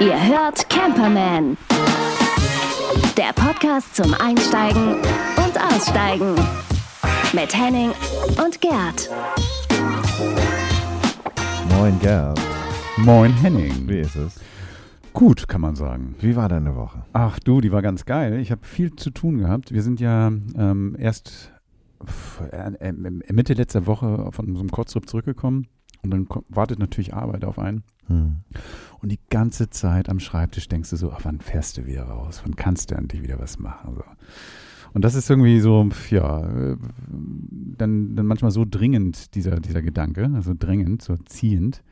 Ihr hört Camperman. Der Podcast zum Einsteigen und Aussteigen. Mit Henning und Gerd. Moin Gerd, Moin Henning. wie ist es? Gut, kann man sagen. Wie war deine Woche? Ach du, die war ganz geil. Ich habe viel zu tun gehabt. Wir sind ja ähm, erst äh, äh, Mitte letzter Woche von so einem Kurztrip zurückgekommen und dann ko- wartet natürlich Arbeit auf einen. Hm. Und die ganze Zeit am Schreibtisch denkst du so, ach, wann fährst du wieder raus? Wann kannst du endlich wieder was machen? So. Und das ist irgendwie so, ja, äh, dann, dann manchmal so dringend, dieser, dieser Gedanke, also drängend, so ziehend,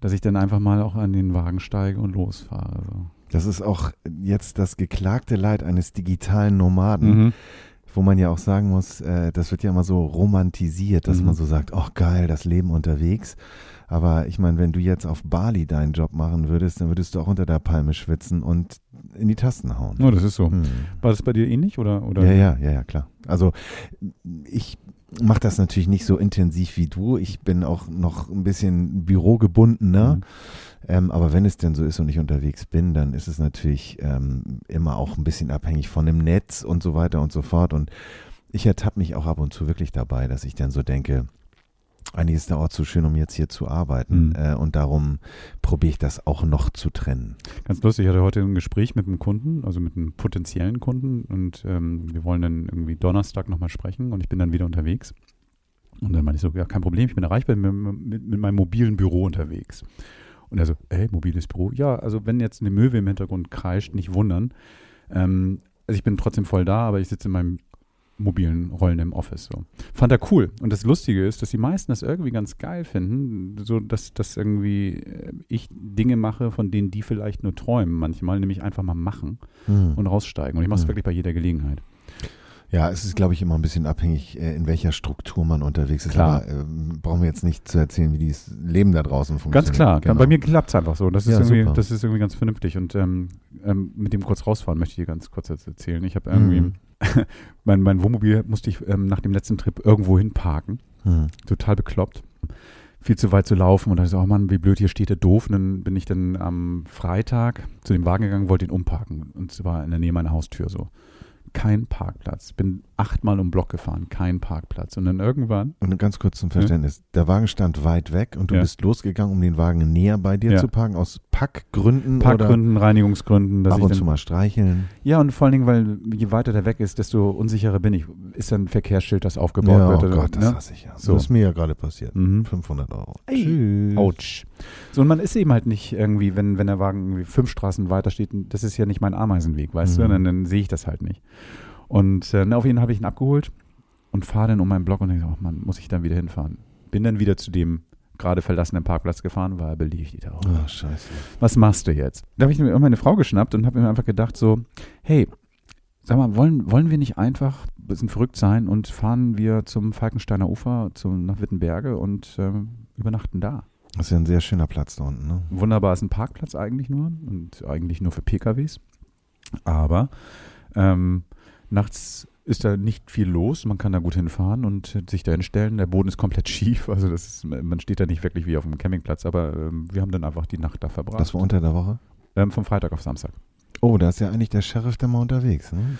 dass ich dann einfach mal auch an den Wagen steige und losfahre. So. Das ist auch jetzt das geklagte Leid eines digitalen Nomaden, Mhm. Wo man ja auch sagen muss, äh, das wird ja immer so romantisiert, dass Mhm. man so sagt, ach geil, das Leben unterwegs. Aber ich meine, wenn du jetzt auf Bali deinen Job machen würdest, dann würdest du auch unter der Palme schwitzen und in die Tasten hauen. Oh, das ist so. Hm. War das bei dir ähnlich oder? oder? Ja, ja, ja, ja, klar. Also ich mache das natürlich nicht so intensiv wie du. Ich bin auch noch ein bisschen bürogebundener. Mhm. Ähm, aber wenn es denn so ist und ich unterwegs bin, dann ist es natürlich ähm, immer auch ein bisschen abhängig von dem Netz und so weiter und so fort. Und ich ertappe mich auch ab und zu wirklich dabei, dass ich dann so denke, eigentlich ist der Ort so schön, um jetzt hier zu arbeiten. Mhm. Äh, und darum probiere ich das auch noch zu trennen. Ganz lustig, ich hatte heute ein Gespräch mit einem Kunden, also mit einem potenziellen Kunden und ähm, wir wollen dann irgendwie Donnerstag nochmal sprechen und ich bin dann wieder unterwegs. Und dann meinte ich so, ja, kein Problem, ich bin erreichbar mit, mit, mit meinem mobilen Büro unterwegs. Und er so, ey, mobiles Büro? Ja, also wenn jetzt eine Möwe im Hintergrund kreischt, nicht wundern. Ähm, also ich bin trotzdem voll da, aber ich sitze in meinem mobilen Rollen im Office. So. Fand er cool. Und das Lustige ist, dass die meisten das irgendwie ganz geil finden, so dass, dass irgendwie äh, ich Dinge mache, von denen die vielleicht nur träumen manchmal, nämlich einfach mal machen Hm. und raussteigen. Und ich mache es Hm. wirklich bei jeder Gelegenheit. Ja, es ist, glaube ich, immer ein bisschen abhängig, äh, in welcher Struktur man unterwegs ist. Klar. Aber ähm, brauchen wir jetzt nicht zu erzählen, wie dieses Leben da draußen funktioniert. Ganz klar. Genau. Bei mir klappt es einfach so. Das ist, Ja, irgendwie, super. das ist irgendwie ganz vernünftig. Und ähm, ähm, mit dem kurz rausfahren möchte ich dir ganz kurz jetzt erzählen. Ich habe irgendwie, Mhm. mein, mein Wohnmobil musste ich ähm, nach dem letzten Trip irgendwo hin parken. Hm. total bekloppt. Viel zu weit zu laufen und da ist oh Mann, wie blöd, hier steht der doof. Und dann bin ich dann am Freitag zu dem Wagen gegangen, wollte ihn umparken. Und es war in der Nähe meiner Haustür so. Kein Parkplatz. Bin achtmal um Block gefahren, kein Parkplatz. Und dann irgendwann, Und ganz kurz zum Verständnis. Der Wagen stand weit weg und du Ja. bist losgegangen, um den Wagen näher bei dir Ja. zu parken, aus Packgründen Reinigungsgründen, oder dass ab und zu mal streicheln. Ja, und vor allen Dingen, weil je weiter der weg ist, desto unsicherer bin ich. Ist dann ein Verkehrsschild, das aufgebaut ja, wird. oh oder- Gott, das ne? hasse ich ja. So. Das ist mir ja gerade passiert. Mhm. 500 Euro. Ey. Tschüss. Autsch. So, und man ist eben halt nicht irgendwie, wenn, wenn der Wagen irgendwie fünf Straßen weiter steht, das ist ja nicht mein Ameisenweg, weißt Mhm. du, dann, dann sehe ich das halt nicht. Und äh, na, auf jeden Fall habe ich ihn abgeholt und fahre dann um meinen Block und denke, oh Mann, muss ich dann wieder hinfahren. Bin dann wieder zu dem gerade verlassenen Parkplatz gefahren, war belegt. Ich dachte, oh, Oh, scheiße. was machst du jetzt? Da habe ich mir meine Frau geschnappt und habe mir einfach gedacht so, hey, sag mal, wollen, wollen wir nicht einfach ein bisschen verrückt sein und fahren wir zum Falkensteiner Ufer, zum, nach Wittenberge und ähm, übernachten da? Das ist ja ein sehr schöner Platz da unten, ne? Wunderbar ist ein Parkplatz eigentlich nur und eigentlich nur für PKWs. Aber ähm, nachts ist da nicht viel los. Man kann da gut hinfahren und sich da hinstellen. Der Boden ist komplett schief. Also das ist, man steht da nicht wirklich wie auf einem Campingplatz, aber ähm, wir haben dann einfach die Nacht da verbracht. Das war unter der Woche. ähm, vom Freitag auf Samstag. Oh, da ist ja eigentlich der Sheriff dann mal unterwegs, ne?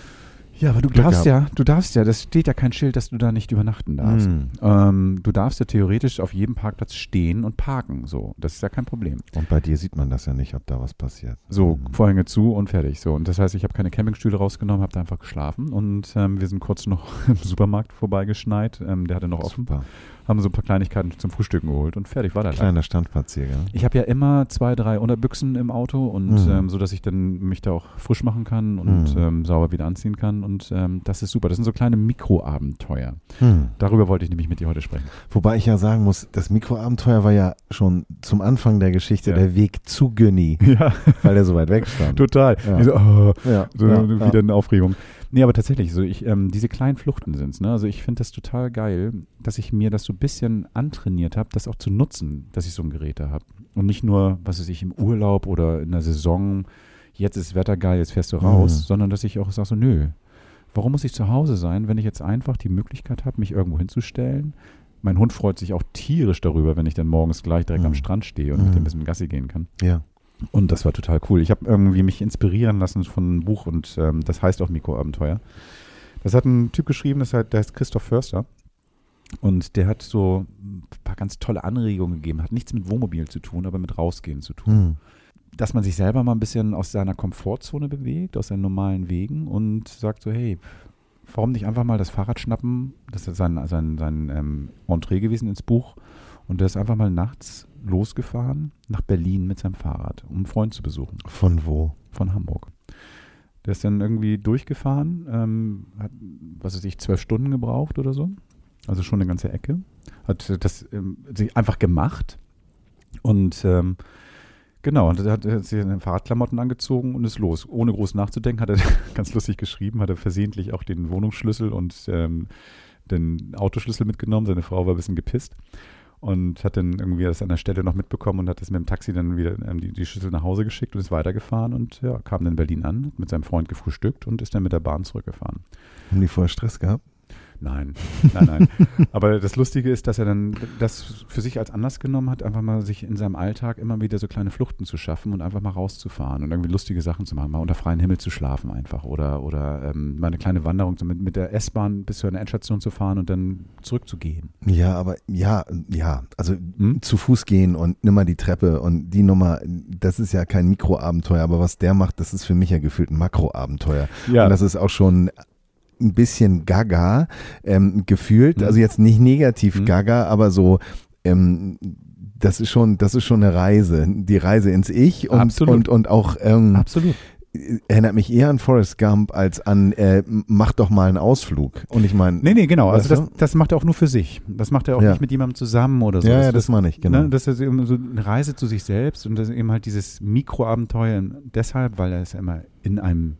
Ja, aber du Glück darfst ja, du darfst ja, das steht ja kein Schild, dass du da nicht übernachten darfst. Hm. Ähm, du darfst ja theoretisch auf jedem Parkplatz stehen und parken. So, das ist ja kein Problem. Und bei dir sieht man das ja nicht, ob da was passiert. So, Hm. Vorhänge zu und fertig. So, und das heißt, ich habe keine Campingstühle rausgenommen, habe da einfach geschlafen und ähm, wir sind kurz noch im Supermarkt vorbeigeschneit. Ähm, der hatte noch offen. Super. Haben so ein paar Kleinigkeiten zum Frühstücken geholt und fertig war der. Kleiner Standspaziergang. Ich habe ja immer zwei, drei Unterbüchsen im Auto und Mhm. so, dass ich dann mich da auch frisch machen kann und Mhm. ähm, sauber wieder anziehen kann. Und ähm, das ist super. Das sind so kleine Mikroabenteuer. Hm. Darüber wollte ich nämlich mit dir heute sprechen. Wobei ich ja sagen muss, das Mikroabenteuer war ja schon zum Anfang der Geschichte Ja. der Weg zu Günni, Ja, weil der so weit weg stand. total. Ja. Ich so, oh, so wieder eine Aufregung. Nee, aber tatsächlich, so ich, ähm, diese kleinen Fluchten sind's. Ne? Also ich finde das total geil, dass ich mir das so ein bisschen antrainiert habe, das auch zu nutzen, dass ich so ein Gerät da habe. Und nicht nur, was weiß ich, im Urlaub oder in der Saison, jetzt ist Wetter geil, jetzt fährst du raus, Mhm. sondern dass ich auch sage so, nö, warum muss ich zu Hause sein, wenn ich jetzt einfach die Möglichkeit habe, mich irgendwo hinzustellen, mein Hund freut sich auch tierisch darüber, wenn ich dann morgens gleich direkt Mhm. am Strand stehe und mit dem ein bisschen Gassi gehen kann. Ja. Und das war total cool. Ich habe irgendwie mich inspirieren lassen von einem Buch und ähm, das heißt auch Mikroabenteuer. Das hat ein Typ geschrieben, das heißt, der heißt Christoph Förster. Und der hat so ein paar ganz tolle Anregungen gegeben. Hat nichts mit Wohnmobil zu tun, aber mit Rausgehen zu tun. Hm. Dass man sich selber mal ein bisschen aus seiner Komfortzone bewegt, aus seinen normalen Wegen und sagt so, hey, warum nicht einfach mal das Fahrrad schnappen? Das ist sein, sein, sein ähm, Entree gewesen ins Buch. Und der ist einfach mal nachts losgefahren nach Berlin mit seinem Fahrrad, um einen Freund zu besuchen Von wo? von Hamburg. Der ist dann irgendwie durchgefahren, ähm, hat, was weiß ich, zwölf Stunden gebraucht oder so. Also schon eine ganze Ecke. Hat das ähm, sich einfach gemacht. Und ähm, genau, und er hat, sich seine Fahrradklamotten angezogen und ist los. Ohne groß nachzudenken, hat er ganz lustig geschrieben, hat er versehentlich auch den Wohnungsschlüssel und ähm, den Autoschlüssel mitgenommen. Seine Frau war ein bisschen gepisst und hat dann irgendwie das an der Stelle noch mitbekommen und hat das mit dem Taxi dann wieder ähm, die, die Schlüssel nach Hause geschickt und ist weitergefahren und ja, kam dann in Berlin an, hat mit seinem Freund gefrühstückt und ist dann mit der Bahn zurückgefahren. Haben die vorher Stress gehabt? Nein, nein, nein. Aber das Lustige ist, dass er dann das für sich als Anlass genommen hat, einfach mal sich in seinem Alltag immer wieder so kleine Fluchten zu schaffen und einfach mal rauszufahren und irgendwie lustige Sachen zu machen, mal unter freiem Himmel zu schlafen einfach oder, oder ähm, mal eine kleine Wanderung so mit, mit der S-Bahn bis zu einer Endstation zu fahren und dann zurückzugehen. Ja, aber ja, ja, also Hm? zu Fuß gehen und nimm mal die Treppe und die Nummer, das ist ja kein Mikroabenteuer, aber was der macht, das ist für mich ja gefühlt ein Makroabenteuer. Ja, Und das ist auch schon ein bisschen gaga ähm, gefühlt, Mhm. also jetzt nicht negativ Mhm. gaga, aber so ähm, das ist schon, das ist schon eine Reise, die Reise ins Ich und Absolut. und und auch ähm, absolut. erinnert mich eher an Forrest Gump als an äh, mach doch mal einen Ausflug. Und ich meine, Nee, nee, genau. Also das, das macht er auch nur für sich. Das macht er auch Ja. nicht mit jemandem zusammen oder so. ja, ja, das meine ich, genau. Ne, das ist eben so eine Reise zu sich selbst und das ist eben halt dieses Mikroabenteuer deshalb, weil er es immer in einem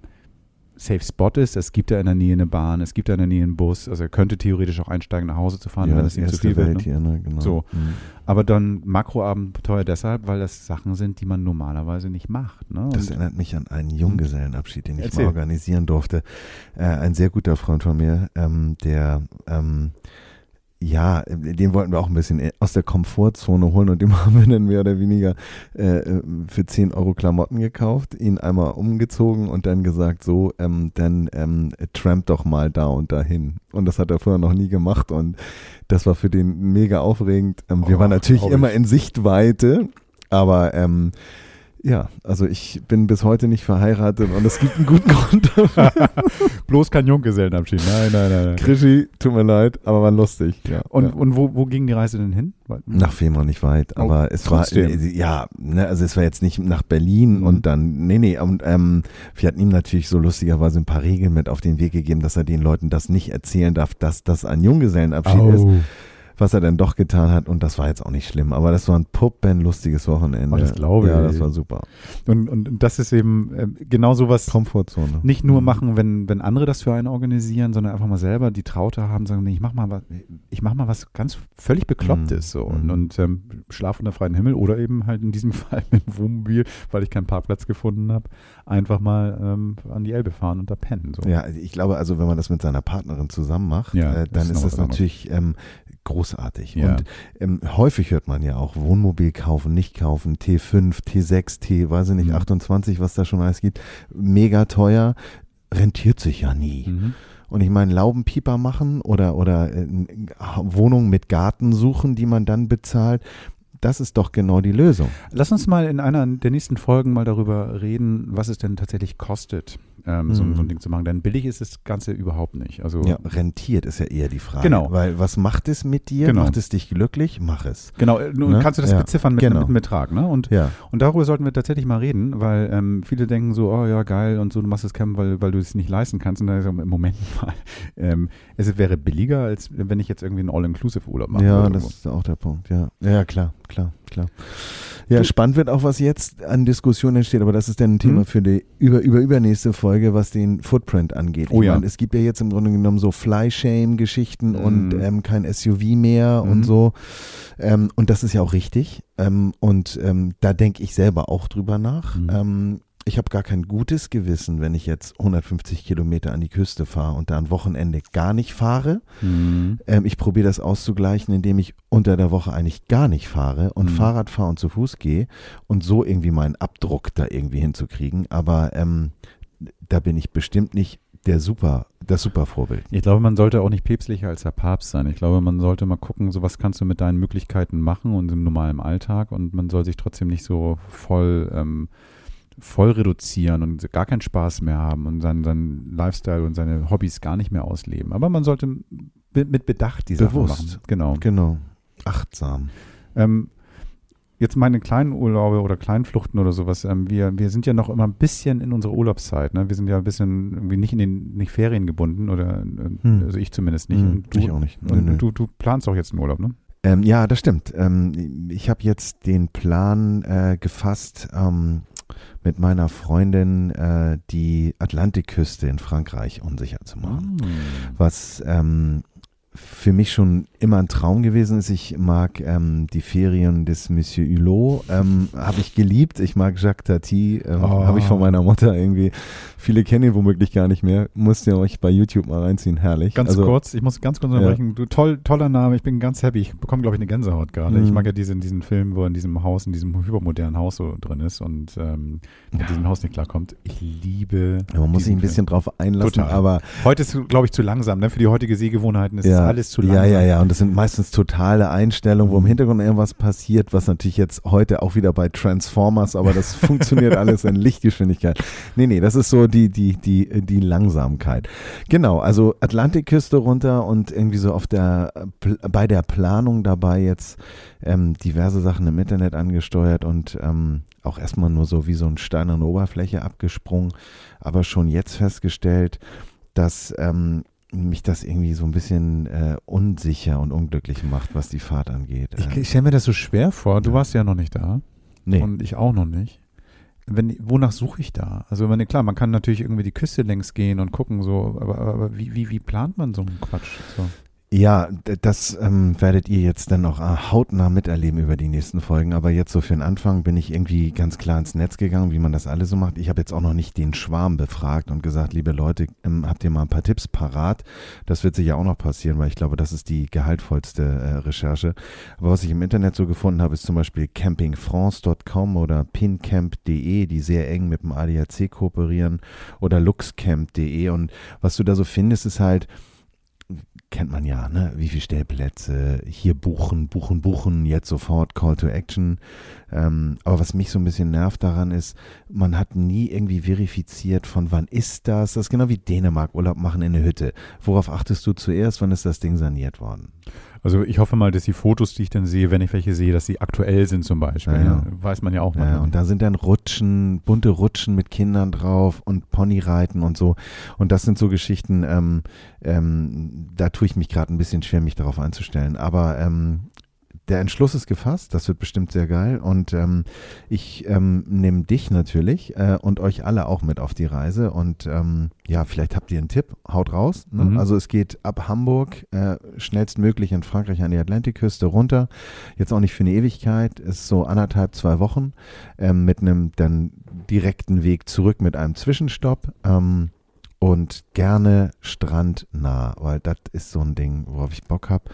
Safe Spot ist. Es gibt da in der Nähe eine Bahn, es gibt da in der Nähe einen Bus. Also er könnte theoretisch auch einsteigen, nach Hause zu fahren, ja, wenn es ihm zu viel wird. Welt Ne? hier, ne? genau. So. Mhm. Aber dann Makroabenteuer deshalb, weil das Sachen sind, die man normalerweise nicht macht. Ne? Das erinnert mich an einen Junggesellenabschied, den ich Erzähl. mal organisieren durfte. Äh, ein sehr guter Freund von mir, ähm, der ähm, ja, den wollten wir auch ein bisschen aus der Komfortzone holen und dem haben wir dann mehr oder weniger äh, äh, für 10 Euro Klamotten gekauft, ihn einmal umgezogen und dann gesagt, so, ähm, dann ähm, tramp doch mal da und dahin. Und das hat er vorher noch nie gemacht und das war für den mega aufregend. Ähm, wir Oh, waren natürlich immer in Sichtweite, aber ähm, ja, also ich bin bis heute nicht verheiratet und es gibt einen guten Grund. Bloß kein Junggesellenabschied. Nein, nein, nein. nein. Krischi, tut mir leid, aber war lustig. Ja, Und, ja. und wo, wo ging die Reise denn hin? Nach Fehmarn nicht weit, Oh, aber es trotzdem. war, ja, ne, also es war jetzt nicht nach Berlin Mhm. und dann, nee, nee, und ähm, wir hatten ihm natürlich so lustigerweise ein paar Regeln mit auf den Weg gegeben, dass er den Leuten das nicht erzählen darf, dass das ein Junggesellenabschied ist, Oh. Was er dann doch getan hat und das war jetzt auch nicht schlimm, aber das war ein puppenlustiges Wochenende. Oh, das glaube Ja, ich. das war super. Und, und, das ist eben äh, genau sowas. Komfortzone. Nicht nur Mhm. machen, wenn, wenn andere das für einen organisieren, sondern einfach mal selber die Traute haben, sagen, nee, ich mach mal was, ich mach mal was ganz völlig Beklopptes so und, Mhm. und ähm, schlaf unter freiem Himmel oder eben halt in diesem Fall mit dem Wohnmobil, weil ich keinen Parkplatz gefunden habe, einfach mal ähm, an die Elbe fahren und da pennen. So. Ja, also ich glaube, also wenn man das mit seiner Partnerin zusammen macht, Ja, äh, dann ist ist das natürlich ähm, großartig. Ja. Und ähm, häufig hört man ja auch Wohnmobil kaufen, nicht kaufen, T5, T6, T, weiß ich nicht, Mhm. 28, was da schon alles gibt, mega teuer, rentiert sich ja nie. Mhm. Und ich meine, Laubenpieper machen oder, oder äh, Wohnungen mit Garten suchen, die man dann bezahlt, das ist doch genau die Lösung. Lass uns mal in einer der nächsten Folgen mal darüber reden, was es denn tatsächlich kostet, ähm, so, Mhm. so ein Ding zu machen. Denn billig ist das Ganze überhaupt nicht. Also Ja, rentiert ist ja eher die Frage. Genau. Weil was macht es mit dir? Genau. Macht es dich glücklich? Mach es. Genau, äh, nun Ne? kannst du das Ja, beziffern mit, genau. mit einem Betrag, ne? Und, Ja. und darüber sollten wir tatsächlich mal reden, weil ähm, viele denken so, oh ja, geil und so, du machst das Camp, weil, weil du es nicht leisten kannst. Und dann wir, im Moment mal, ähm, es wäre billiger, als wenn ich jetzt irgendwie einen All-Inclusive-Urlaub mache. Ja, das ist auch der Punkt, ja. Ja, klar, klar, klar. Ja, spannend wird auch, was jetzt an Diskussionen entsteht, aber das ist dann ein Thema Mhm. für die über, über übernächste Folge, was den Footprint angeht. Oh ich ja. meine, es gibt ja jetzt im Grunde genommen so Fly-Shame-Geschichten und Mhm. ähm, kein SUV mehr Mhm. und so. Ähm, und das ist ja auch richtig. Ähm, und ähm, da denke ich selber auch drüber nach. Ich habe gar kein gutes Gewissen, wenn ich jetzt 150 Kilometer an die Küste fahre und da ein Wochenende gar nicht fahre. Mhm. Ähm, ich probiere das auszugleichen, indem ich unter der Woche eigentlich gar nicht fahre und Mhm. Fahrrad fahre und zu Fuß gehe und so irgendwie meinen Abdruck da irgendwie hinzukriegen. Aber ähm, da bin ich bestimmt nicht der super, das super Vorbild. Ich glaube, man sollte auch nicht päpstlicher als der Papst sein. Ich glaube, man sollte mal gucken, so was kannst du mit deinen Möglichkeiten machen und im normalen Alltag und man soll sich trotzdem nicht so voll, ähm, voll reduzieren und gar keinen Spaß mehr haben und seinen, seinen Lifestyle und seine Hobbys gar nicht mehr ausleben. Aber man sollte mit, Bedacht die Sachen Bewusst. machen. Genau. Genau. Achtsam. Ähm, jetzt meine kleinen Urlaube oder Kleinfluchten oder sowas, ähm, wir, wir sind ja noch immer ein bisschen in unserer Urlaubszeit. Ne? Wir sind ja ein bisschen irgendwie nicht in den nicht Ferien gebunden oder äh, Hm. also ich zumindest nicht. Hm, und du, ich auch nicht. Nö, Und nö. Du, du planst auch jetzt einen Urlaub, ne? Ähm, ja, das stimmt. Ähm, ich habe jetzt den Plan äh, gefasst, ähm, mit meiner Freundin äh, die Atlantikküste in Frankreich unsicher zu machen. Was ähm, für mich schon immer ein Traum gewesen ist. Ich mag ähm, die Ferien des Monsieur Hulot, ähm, habe ich geliebt. Ich mag Jacques Tati, ähm, Oh. habe ich von meiner Mutter irgendwie. Viele kennen ihn womöglich gar nicht mehr. Musst ihr euch bei YouTube mal reinziehen, herrlich. Ganz Also, kurz, ich muss ganz kurz unterbrechen. Du, toll, toller Name, ich bin ganz happy. Ich bekomme, glaube ich, eine Gänsehaut gerade. Mhm. Ich mag ja diesen, diesen Film, wo er in diesem Haus, in diesem hypermodernen Haus so drin ist und ähm, mit diesem Haus nicht klarkommt. Ich liebe. Ja, man muss sich ein bisschen drauf einlassen, Total. aber Film. Heute ist, glaube ich, zu langsam. Ne? Für die heutige Sehgewohnheiten ist ja, alles zu langsam. Ja, ja, ja. Und das sind meistens totale Einstellungen, wo im Hintergrund irgendwas passiert, was natürlich jetzt heute auch wieder bei Transformers, aber das funktioniert alles in Lichtgeschwindigkeit. Nee, nee, das ist so die, die, die, die Langsamkeit. Genau, also Atlantikküste runter und irgendwie so auf der, bei der Planung dabei jetzt ähm, diverse Sachen im Internet angesteuert und ähm, auch erstmal nur so wie so ein Stein an der Oberfläche abgesprungen, aber schon jetzt festgestellt, dass ähm, mich das irgendwie so ein bisschen äh, unsicher und unglücklich macht, was die Fahrt angeht. Ich, Ähm, ich stelle mir das so schwer vor. Du Ja. warst ja noch nicht da nee. und ich auch noch nicht. Wenn, wonach suche ich da? Also, ich meine, klar, man kann natürlich irgendwie die Küste längs gehen und gucken, so, aber, aber, aber wie, wie, wie plant man so einen Quatsch? So. Ja, das ähm, werdet ihr jetzt dann auch äh, hautnah miterleben über die nächsten Folgen. Aber jetzt so für den Anfang bin ich irgendwie ganz klar ins Netz gegangen, wie man das alle so macht. Ich habe jetzt auch noch nicht den Schwarm befragt und gesagt, liebe Leute, ähm, habt ihr mal ein paar Tipps parat? Das wird sicher auch noch passieren, weil ich glaube, das ist die gehaltvollste äh, Recherche. Aber was ich im Internet so gefunden habe, ist zum Beispiel campingfrance.com oder pincamp.de, die sehr eng mit dem ADAC kooperieren oder luxcamp.de. Und was du da so findest, ist halt, kennt man ja, ne? Wie viele Stellplätze, hier buchen, buchen, buchen, jetzt sofort Call to Action. Ähm, aber was mich so ein bisschen nervt daran ist, man hat nie irgendwie verifiziert, von wann ist das. Das ist genau wie Dänemark Urlaub machen in eine Hütte. Worauf achtest du zuerst, wann ist das Ding saniert worden? Also, ich hoffe mal, dass die Fotos, die ich dann sehe, wenn ich welche sehe, dass sie aktuell sind zum Beispiel. Ja, ja. ne? Weiß man ja auch Ja, mal. und da sind dann Rutschen, bunte Rutschen mit Kindern drauf und Ponyreiten und so. Und das sind so Geschichten, ähm, ähm, da tue ich mich gerade ein bisschen schwer, mich darauf einzustellen. Aber ähm, der Entschluss ist gefasst, das wird bestimmt sehr geil. Und ähm, ich ähm, nehme dich natürlich äh, und euch alle auch mit auf die Reise. Und ähm, ja, vielleicht habt ihr einen Tipp, haut raus. Ne? Mhm. Also es geht ab Hamburg äh, schnellstmöglich in Frankreich an die Atlantikküste runter. Jetzt auch nicht für eine Ewigkeit, ist so anderthalb, zwei Wochen ähm, mit einem dann direkten Weg zurück mit einem Zwischenstopp. Ähm, und gerne strandnah, weil das ist so ein Ding, worauf ich Bock habe.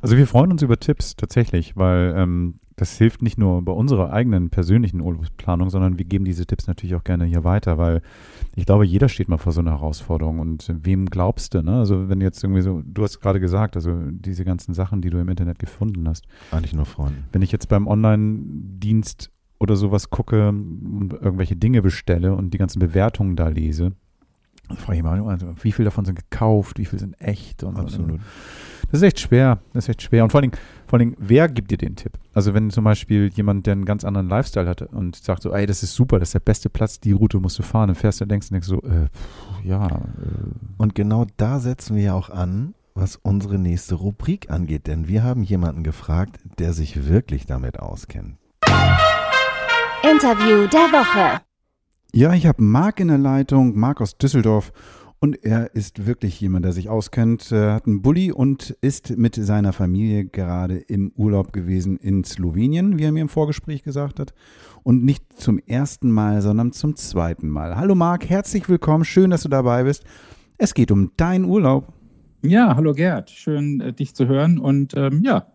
Also wir freuen uns über Tipps tatsächlich, weil ähm, das hilft nicht nur bei unserer eigenen persönlichen Urlaubsplanung, sondern wir geben diese Tipps natürlich auch gerne hier weiter, weil ich glaube, jeder steht mal vor so einer Herausforderung. Und wem glaubst du? Ne? Also wenn du jetzt irgendwie so, du hast gerade gesagt, also diese ganzen Sachen, die du im Internet gefunden hast. Eigentlich nur Freunde. Wenn ich jetzt beim Online-Dienst oder sowas gucke und irgendwelche Dinge bestelle und die ganzen Bewertungen da lese, dann frage ich mich mal, also, wie viel davon sind gekauft, wie viel sind echt und Absolut. das ist echt schwer. Das ist echt schwer. Und vor allen Dingen, vor allen Dingen, wer gibt dir den Tipp? Also wenn zum Beispiel jemand, der einen ganz anderen Lifestyle hat und sagt so, ey, das ist super, das ist der beste Platz, die Route musst du fahren, dann fährst du denkst und denkst so, äh, pff, ja, äh, Und genau da setzen wir ja auch an, was unsere nächste Rubrik angeht. Denn wir haben jemanden gefragt, der sich wirklich damit auskennt. Interview der Woche. Ja, ich habe Marc in der Leitung, Marc aus Düsseldorf. Und er ist wirklich jemand, der sich auskennt, er hat einen Bulli und ist mit seiner Familie gerade im Urlaub gewesen in Slowenien, wie er mir im Vorgespräch gesagt hat. Und nicht zum ersten Mal, sondern zum zweiten Mal. Hallo Marc, herzlich willkommen, schön, dass du dabei bist. Es geht um deinen Urlaub. Ja, hallo Gerd, schön äh, dich zu hören und ähm, ja,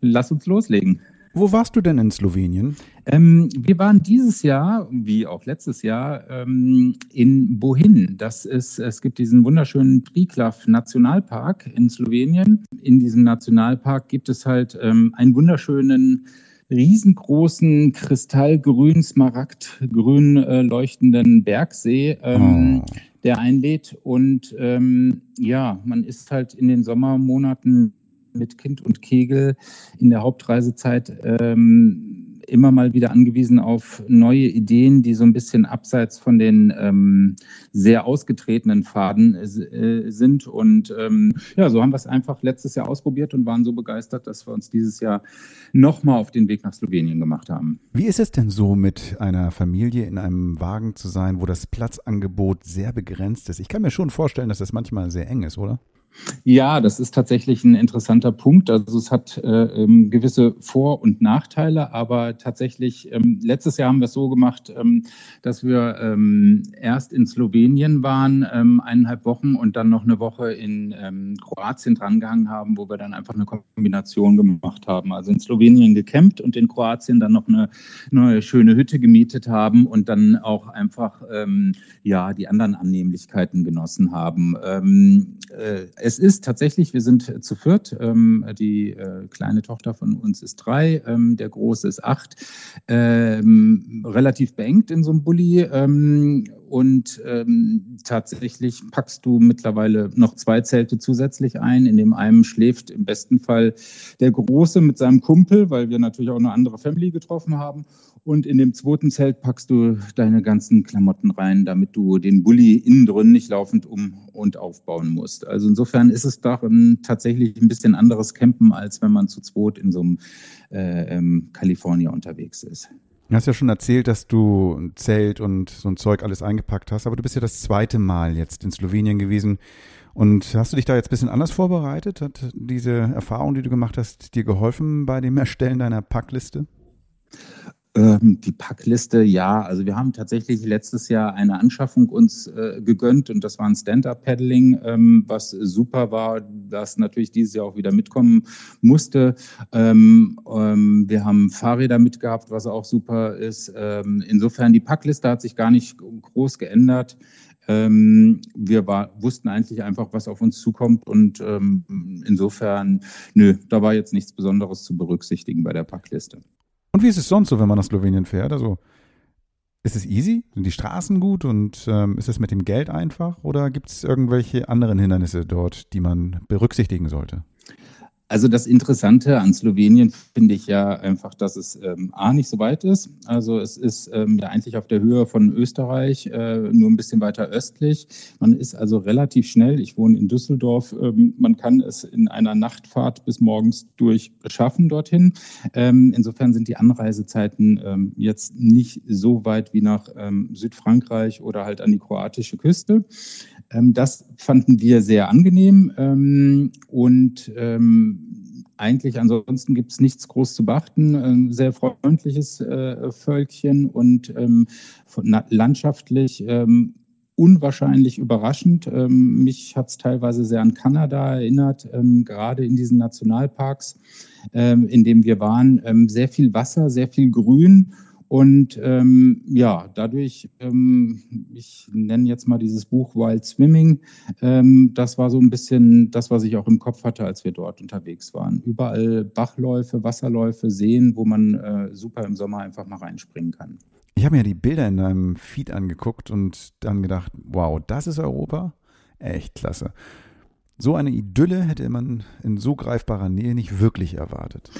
lass uns loslegen. Wo warst du denn in Slowenien? Ähm, wir waren dieses Jahr, wie auch letztes Jahr, ähm, in Bohin. Das ist, es gibt diesen wunderschönen Priklav Nationalpark in Slowenien. In diesem Nationalpark gibt es halt ähm, einen wunderschönen riesengroßen kristallgrün, smaragdgrün äh, leuchtenden Bergsee, ähm, oh. der einlädt. Und ähm, ja, man ist halt in den Sommermonaten mit Kind und Kegel in der Hauptreisezeit ähm, immer mal wieder angewiesen auf neue Ideen, die so ein bisschen abseits von den ähm, sehr ausgetretenen Faden äh, sind. Und ähm, ja, so haben wir es einfach letztes Jahr ausprobiert und waren so begeistert, dass wir uns dieses Jahr nochmal auf den Weg nach Slowenien gemacht haben. Wie ist es denn so, mit einer Familie in einem Wagen zu sein, wo das Platzangebot sehr begrenzt ist? Ich kann mir schon vorstellen, dass das manchmal sehr eng ist, oder? Ja, das ist tatsächlich ein interessanter Punkt. Also es hat äh, ähm, gewisse Vor- und Nachteile, aber tatsächlich, ähm, letztes Jahr haben wir es so gemacht, ähm, dass wir ähm, erst in Slowenien waren, ähm, eineinhalb Wochen und dann noch eine Woche in ähm, Kroatien drangehangen haben, wo wir dann einfach eine Kombination gemacht haben. Also in Slowenien gecampt und in Kroatien dann noch eine neue schöne Hütte gemietet haben und dann auch einfach ja die anderen Annehmlichkeiten genossen haben. Äh, es ist tatsächlich, wir sind zu viert. Ähm, die äh, kleine Tochter von uns ist drei, ähm, der große ist acht. Ähm, relativ beengt in so einem Bulli. Ähm, und ähm, tatsächlich packst du mittlerweile noch zwei Zelte zusätzlich ein. In dem einen schläft im besten Fall der Große mit seinem Kumpel, weil wir natürlich auch eine andere Family getroffen haben. Und in dem zweiten Zelt packst du deine ganzen Klamotten rein, damit du den Bulli innen drin nicht laufend um und aufbauen musst. Also insofern ist es doch ein, tatsächlich ein bisschen anderes Campen, als wenn man zu zweit in so einem äh, ähm, unterwegs ist. Du hast ja schon erzählt, dass du ein Zelt und so ein Zeug alles eingepackt hast, aber du bist ja das zweite Mal jetzt in Slowenien gewesen. Und hast du dich da jetzt ein bisschen anders vorbereitet? Hat diese Erfahrung, die du gemacht hast, dir geholfen bei dem Erstellen deiner Packliste? Ähm, die Packliste, ja. Also wir haben tatsächlich letztes Jahr eine Anschaffung uns äh, gegönnt und das war ein Stand-Up-Paddling, ähm, was super war, das natürlich dieses Jahr auch wieder mitkommen musste. Ähm, ähm, wir haben Fahrräder mitgehabt, was auch super ist. Ähm, insofern, die Packliste hat sich gar nicht groß geändert. Ähm, wir war, wussten eigentlich einfach, was auf uns zukommt und insofern, nö, da war jetzt nichts Besonderes zu berücksichtigen bei der Packliste. Und wie ist es sonst so, wenn man nach Slowenien fährt? Also ist es easy? Sind die Straßen gut und ähm, ist es mit dem Geld einfach? Oder gibt es irgendwelche anderen Hindernisse dort, die man berücksichtigen sollte? Also das Interessante an Slowenien finde ich ja einfach, dass es ähm, A nicht so weit ist. Also es ist ähm, ja eigentlich auf der Höhe von Österreich, äh, nur ein bisschen weiter östlich. Man ist also relativ schnell. Ich wohne in Düsseldorf. Ähm, man kann es in einer Nachtfahrt bis morgens durch schaffen dorthin. Ähm, insofern sind die Anreisezeiten ähm, jetzt nicht so weit wie nach ähm, Südfrankreich oder halt an die kroatische Küste. das fanden wir sehr angenehm und eigentlich ansonsten gibt es nichts groß zu beachten. Ein sehr freundliches äh, Völkchen und ähm, landschaftlich ähm, unwahrscheinlich überraschend. Ähm, mich hat es teilweise sehr an Kanada erinnert, ähm, gerade in diesen Nationalparks, ähm, in dem wir waren. Ähm, sehr viel Wasser, sehr viel Grün und ähm, ja, dadurch, ähm, ich nenne jetzt mal dieses Buch Wild Swimming, ähm, das war so ein bisschen das, was ich auch im Kopf hatte, als wir dort unterwegs waren. Überall Bachläufe, Wasserläufe, Seen, wo man äh, super im Sommer einfach mal reinspringen kann. Ich habe mir die Bilder in deinem Feed angeguckt und dann gedacht, wow, das ist Europa? Echt klasse. So eine Idylle hätte man in so greifbarer Nähe nicht wirklich erwartet.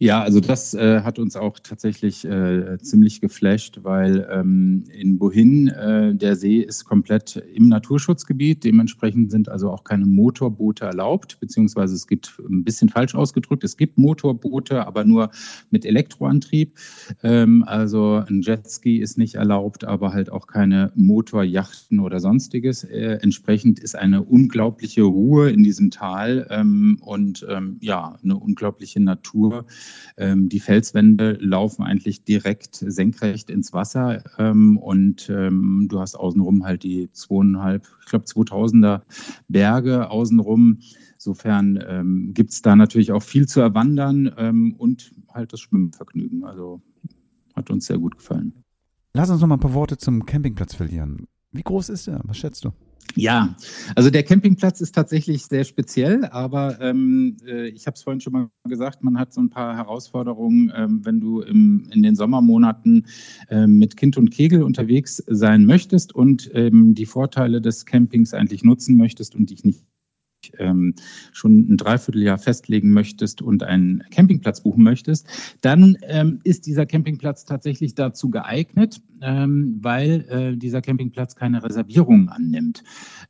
Ja, also das äh, hat uns auch tatsächlich äh, ziemlich geflasht, weil ähm, in Bohin äh, der See ist komplett im Naturschutzgebiet. Dementsprechend sind also auch keine Motorboote erlaubt, beziehungsweise es gibt ein bisschen falsch ausgedrückt, es gibt Motorboote, aber nur mit Elektroantrieb. Ähm, also ein Jetski ist nicht erlaubt, aber halt auch keine Motorjachten oder sonstiges. Äh, entsprechend ist eine unglaubliche Ruhe in diesem Tal ähm, und ähm, ja, eine unglaubliche Natur. Ähm, die Felswände laufen eigentlich direkt senkrecht ins Wasser ähm, und ähm, du hast außenrum halt die zweieinhalb, ich glaube 2000er Berge außenrum. Insofern ähm, gibt es da natürlich auch viel zu erwandern ähm, und halt das Schwimmvergnügen. Also hat uns sehr gut gefallen. Lass uns noch mal ein paar Worte zum Campingplatz verlieren. Wie groß ist er? Was schätzt du? Ja, also der Campingplatz ist tatsächlich sehr speziell, aber ähm, äh, ich habe es vorhin schon mal gesagt, man hat so ein paar Herausforderungen, ähm, wenn du im, in den Sommermonaten ähm, mit Kind und Kegel unterwegs sein möchtest und ähm, die Vorteile des Campings eigentlich nutzen möchtest und dich nicht ähm, schon ein Dreivierteljahr festlegen möchtest und einen Campingplatz buchen möchtest, dann ähm, ist dieser Campingplatz tatsächlich dazu geeignet, ähm, weil äh, dieser Campingplatz keine Reservierungen annimmt.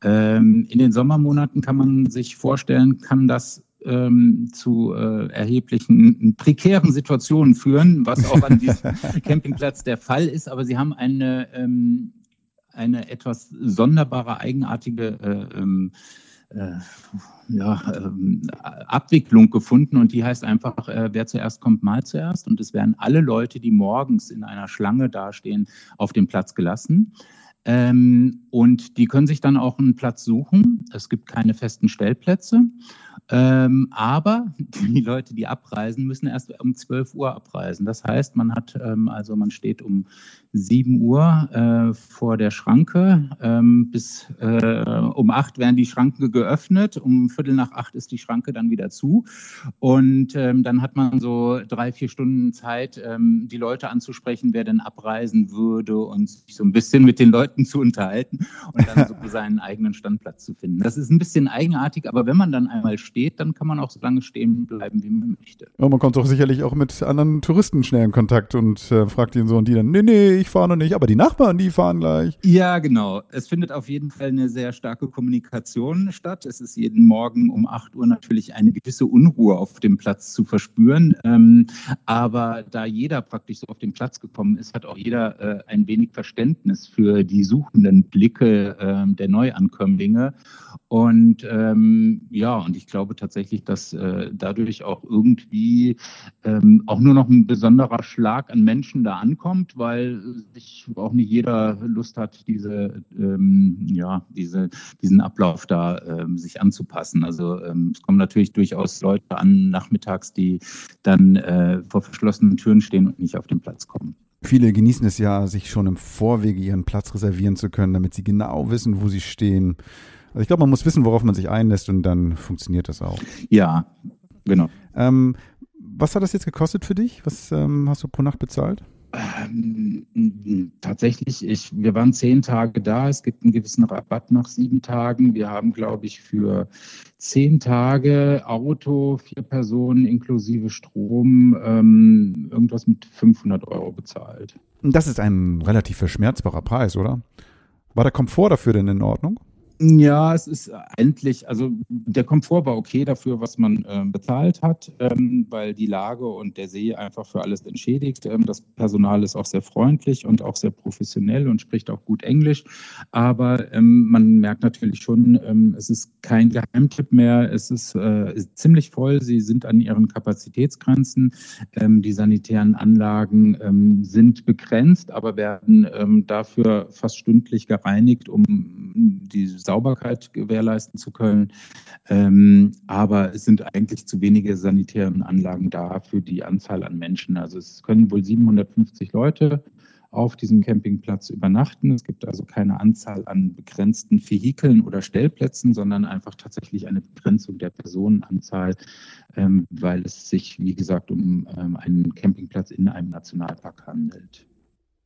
Ähm, in den Sommermonaten kann man sich vorstellen, kann das ähm, zu äh, erheblichen prekären Situationen führen, was auch an diesem Campingplatz der Fall ist. Aber sie haben eine, ähm, eine etwas sonderbare, eigenartige äh, ähm, äh, ja, ähm, Abwicklung gefunden und die heißt einfach, äh, wer zuerst kommt, mal zuerst. Und es werden alle Leute, die morgens in einer Schlange dastehen, auf den Platz gelassen. Ähm, und die können sich dann auch einen Platz suchen. Es gibt keine festen Stellplätze. Ähm, aber die Leute, die abreisen, müssen erst um 12 Uhr abreisen. Das heißt, man hat ähm, also man steht um 7 Uhr äh, vor der Schranke. Ähm, bis äh, um 8 werden die Schranken geöffnet. Um Viertel nach 8 ist die Schranke dann wieder zu. Und ähm, dann hat man so drei, vier Stunden Zeit, ähm, die Leute anzusprechen, wer denn abreisen würde und sich so ein bisschen mit den Leuten zu unterhalten und dann so seinen eigenen Standplatz zu finden. Das ist ein bisschen eigenartig, aber wenn man dann einmal steht, dann kann man auch so lange stehen bleiben, wie man möchte. Ja, man kommt doch sicherlich auch mit anderen Touristen schnell in Kontakt und äh, fragt ihn so und die dann, nee, nee, ich fahre noch nicht, aber die Nachbarn, die fahren gleich. Ja, genau. Es findet auf jeden Fall eine sehr starke Kommunikation statt. Es ist jeden Morgen um 8 Uhr natürlich eine gewisse Unruhe auf dem Platz zu verspüren. Ähm, aber da jeder praktisch so auf den Platz gekommen ist, hat auch jeder äh, ein wenig Verständnis für die suchenden Blicke äh, der Neuankömmlinge. Und ähm, ja, und ich glaube tatsächlich, dass äh, dadurch auch irgendwie ähm, auch nur noch ein besonderer Schlag an Menschen da ankommt, weil sich auch nicht jeder Lust hat, diese, ähm, ja, diese, diesen Ablauf da ähm, sich anzupassen. Also ähm, es kommen natürlich durchaus Leute an nachmittags, die dann äh, vor verschlossenen Türen stehen und nicht auf den Platz kommen. Viele genießen es ja, sich schon im Vorwege ihren Platz reservieren zu können, damit sie genau wissen, wo sie stehen. Also ich glaube, man muss wissen, worauf man sich einlässt und dann funktioniert das auch. Ja, genau. Ähm, was hat das jetzt gekostet für dich? Was ähm, hast du pro Nacht bezahlt? Ähm, tatsächlich, ich, wir waren zehn Tage da. Es gibt einen gewissen Rabatt nach sieben Tagen. Wir haben, glaube ich, für zehn Tage Auto, vier Personen inklusive Strom, ähm, irgendwas mit 500 Euro bezahlt. Das ist ein relativ verschmerzbarer Preis, oder? War der Komfort dafür denn in Ordnung? Ja, es ist endlich, also der Komfort war okay dafür, was man äh, bezahlt hat, ähm, weil die Lage und der See einfach für alles entschädigt. Ähm, das Personal ist auch sehr freundlich und auch sehr professionell und spricht auch gut Englisch. Aber ähm, man merkt natürlich schon, ähm, es ist kein Geheimtipp mehr. Es ist, äh, ist, ziemlich voll. Sie sind an ihren Kapazitätsgrenzen. Ähm, die sanitären Anlagen ähm, sind begrenzt, aber werden dafür fast stündlich gereinigt, um die Sauberkeit gewährleisten zu können. Ähm, aber es sind eigentlich zu wenige sanitären Anlagen da für die Anzahl an Menschen. Also es können wohl 750 Leute auf diesem Campingplatz übernachten. Es gibt also keine Anzahl an begrenzten Vehikeln oder Stellplätzen, sondern einfach tatsächlich eine Begrenzung der Personenanzahl, ähm, weil es sich, wie gesagt, um ähm, einen Campingplatz in einem Nationalpark handelt.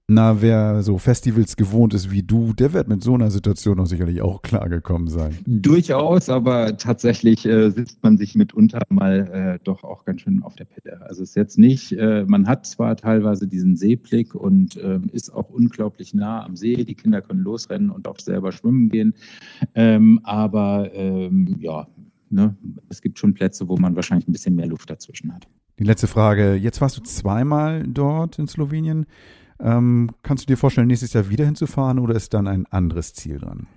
Na, wer so Festivals gewohnt ist wie du, der wird mit so einer Situation auch sicherlich auch klargekommen sein. Durchaus, aber tatsächlich äh, sitzt man sich mitunter mal äh, doch auch ganz schön auf der Pelle. Also es ist jetzt nicht, äh, man hat zwar teilweise diesen Seeblick und ähm, ist auch unglaublich nah am See. Die Kinder können losrennen und auch selber schwimmen gehen. Ähm, aber ähm, ja, ne, es gibt schon Plätze, wo man wahrscheinlich ein bisschen mehr Luft dazwischen hat. Die letzte Frage. Jetzt warst du zweimal dort in Slowenien. Ähm, kannst du dir vorstellen, nächstes Jahr wieder hinzufahren oder ist dann ein anderes Ziel dran?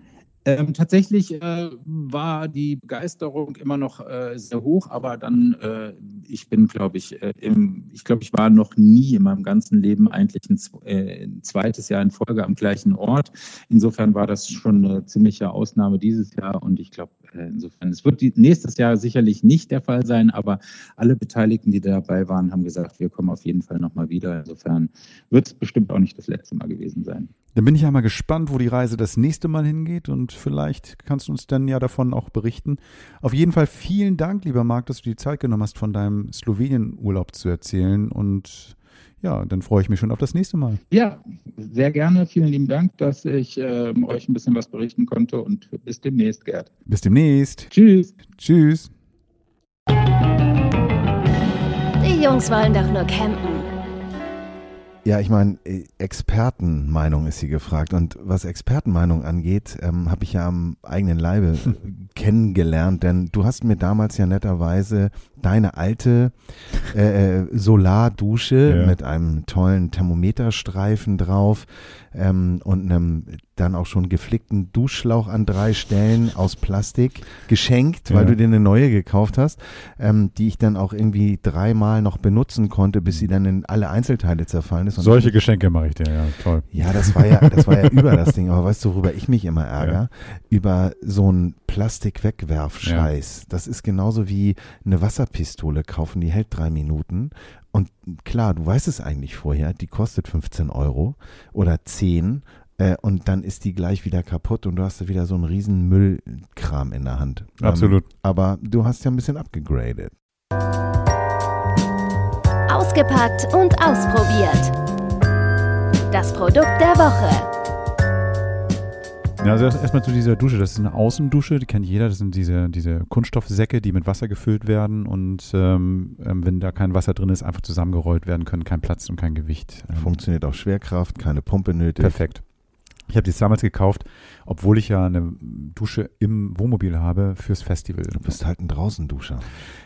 Ähm, tatsächlich äh, war die Begeisterung immer noch äh, sehr hoch, aber dann, äh, ich bin, glaube ich, äh, im, ich glaube, ich war noch nie in meinem ganzen Leben eigentlich ein, äh, ein, zweites Jahr in Folge am gleichen Ort. Insofern war das schon eine ziemliche Ausnahme dieses Jahr und ich glaube, äh, insofern, es wird nächstes Jahr sicherlich nicht der Fall sein, aber alle Beteiligten, die dabei waren, haben gesagt, wir kommen auf jeden Fall nochmal wieder. Insofern wird es bestimmt auch nicht das letzte Mal gewesen sein. Dann bin ich ja mal gespannt, wo die Reise das nächste Mal hingeht und vielleicht kannst du uns dann ja davon auch berichten. Auf jeden Fall vielen Dank, lieber Marc, dass du die Zeit genommen hast, von deinem Slowenien-Urlaub zu erzählen und ja, dann freue ich mich schon auf das nächste Mal. Ja, sehr gerne. Vielen lieben Dank, dass ich äh, euch ein bisschen was berichten konnte und bis demnächst, Gerd. Bis demnächst. Tschüss. Tschüss. Die Jungs wollen doch nur campen. Ja, ich meine, äh, Expertenmeinung ist hier gefragt. Und was Expertenmeinung angeht, ähm, habe ich ja am eigenen Leibe äh, kennengelernt. Denn du hast mir damals ja netterweise deine alte äh, äh Solardusche ja. mit einem tollen Thermometerstreifen drauf ähm, und einem dann auch schon geflickten Duschschlauch an drei Stellen aus Plastik geschenkt, weil ja. du dir eine neue gekauft hast, ähm, die ich dann auch irgendwie dreimal noch benutzen konnte, bis sie dann in alle Einzelteile zerfallen ist. Und Solche Geschenke mache ich dir, ja, toll. Ja, das war ja, das war ja über das Ding. Aber weißt du, worüber ich mich immer ärgere? Ja. Über so einen Plastik-Wegwerf-Scheiß. Ja. Das ist genauso wie eine Wasserpistole kaufen, die hält drei Minuten und klar, du weißt es eigentlich vorher, die kostet 15 Euro oder 10 äh, und dann ist die gleich wieder kaputt und du hast wieder so einen riesen Müllkram in der Hand. Ähm, Absolut. Ähm, aber du hast ja ein bisschen abgegradet. Ausgepackt und ausprobiert. Das Produkt der Woche. Ja, also erstmal zu dieser Dusche. Das ist eine Außendusche, die kennt jeder. Das sind diese, diese Kunststoffsäcke, die mit Wasser gefüllt werden und ähm, ähm, wenn da kein Wasser drin ist, einfach zusammengerollt werden können, kein Platz und kein Gewicht. Ähm, Funktioniert auf Schwerkraft, keine Pumpe nötig. Perfekt. Ich habe die damals gekauft, obwohl ich ja eine Dusche im Wohnmobil habe fürs Festival. Du bist halt ein Draußenduscher.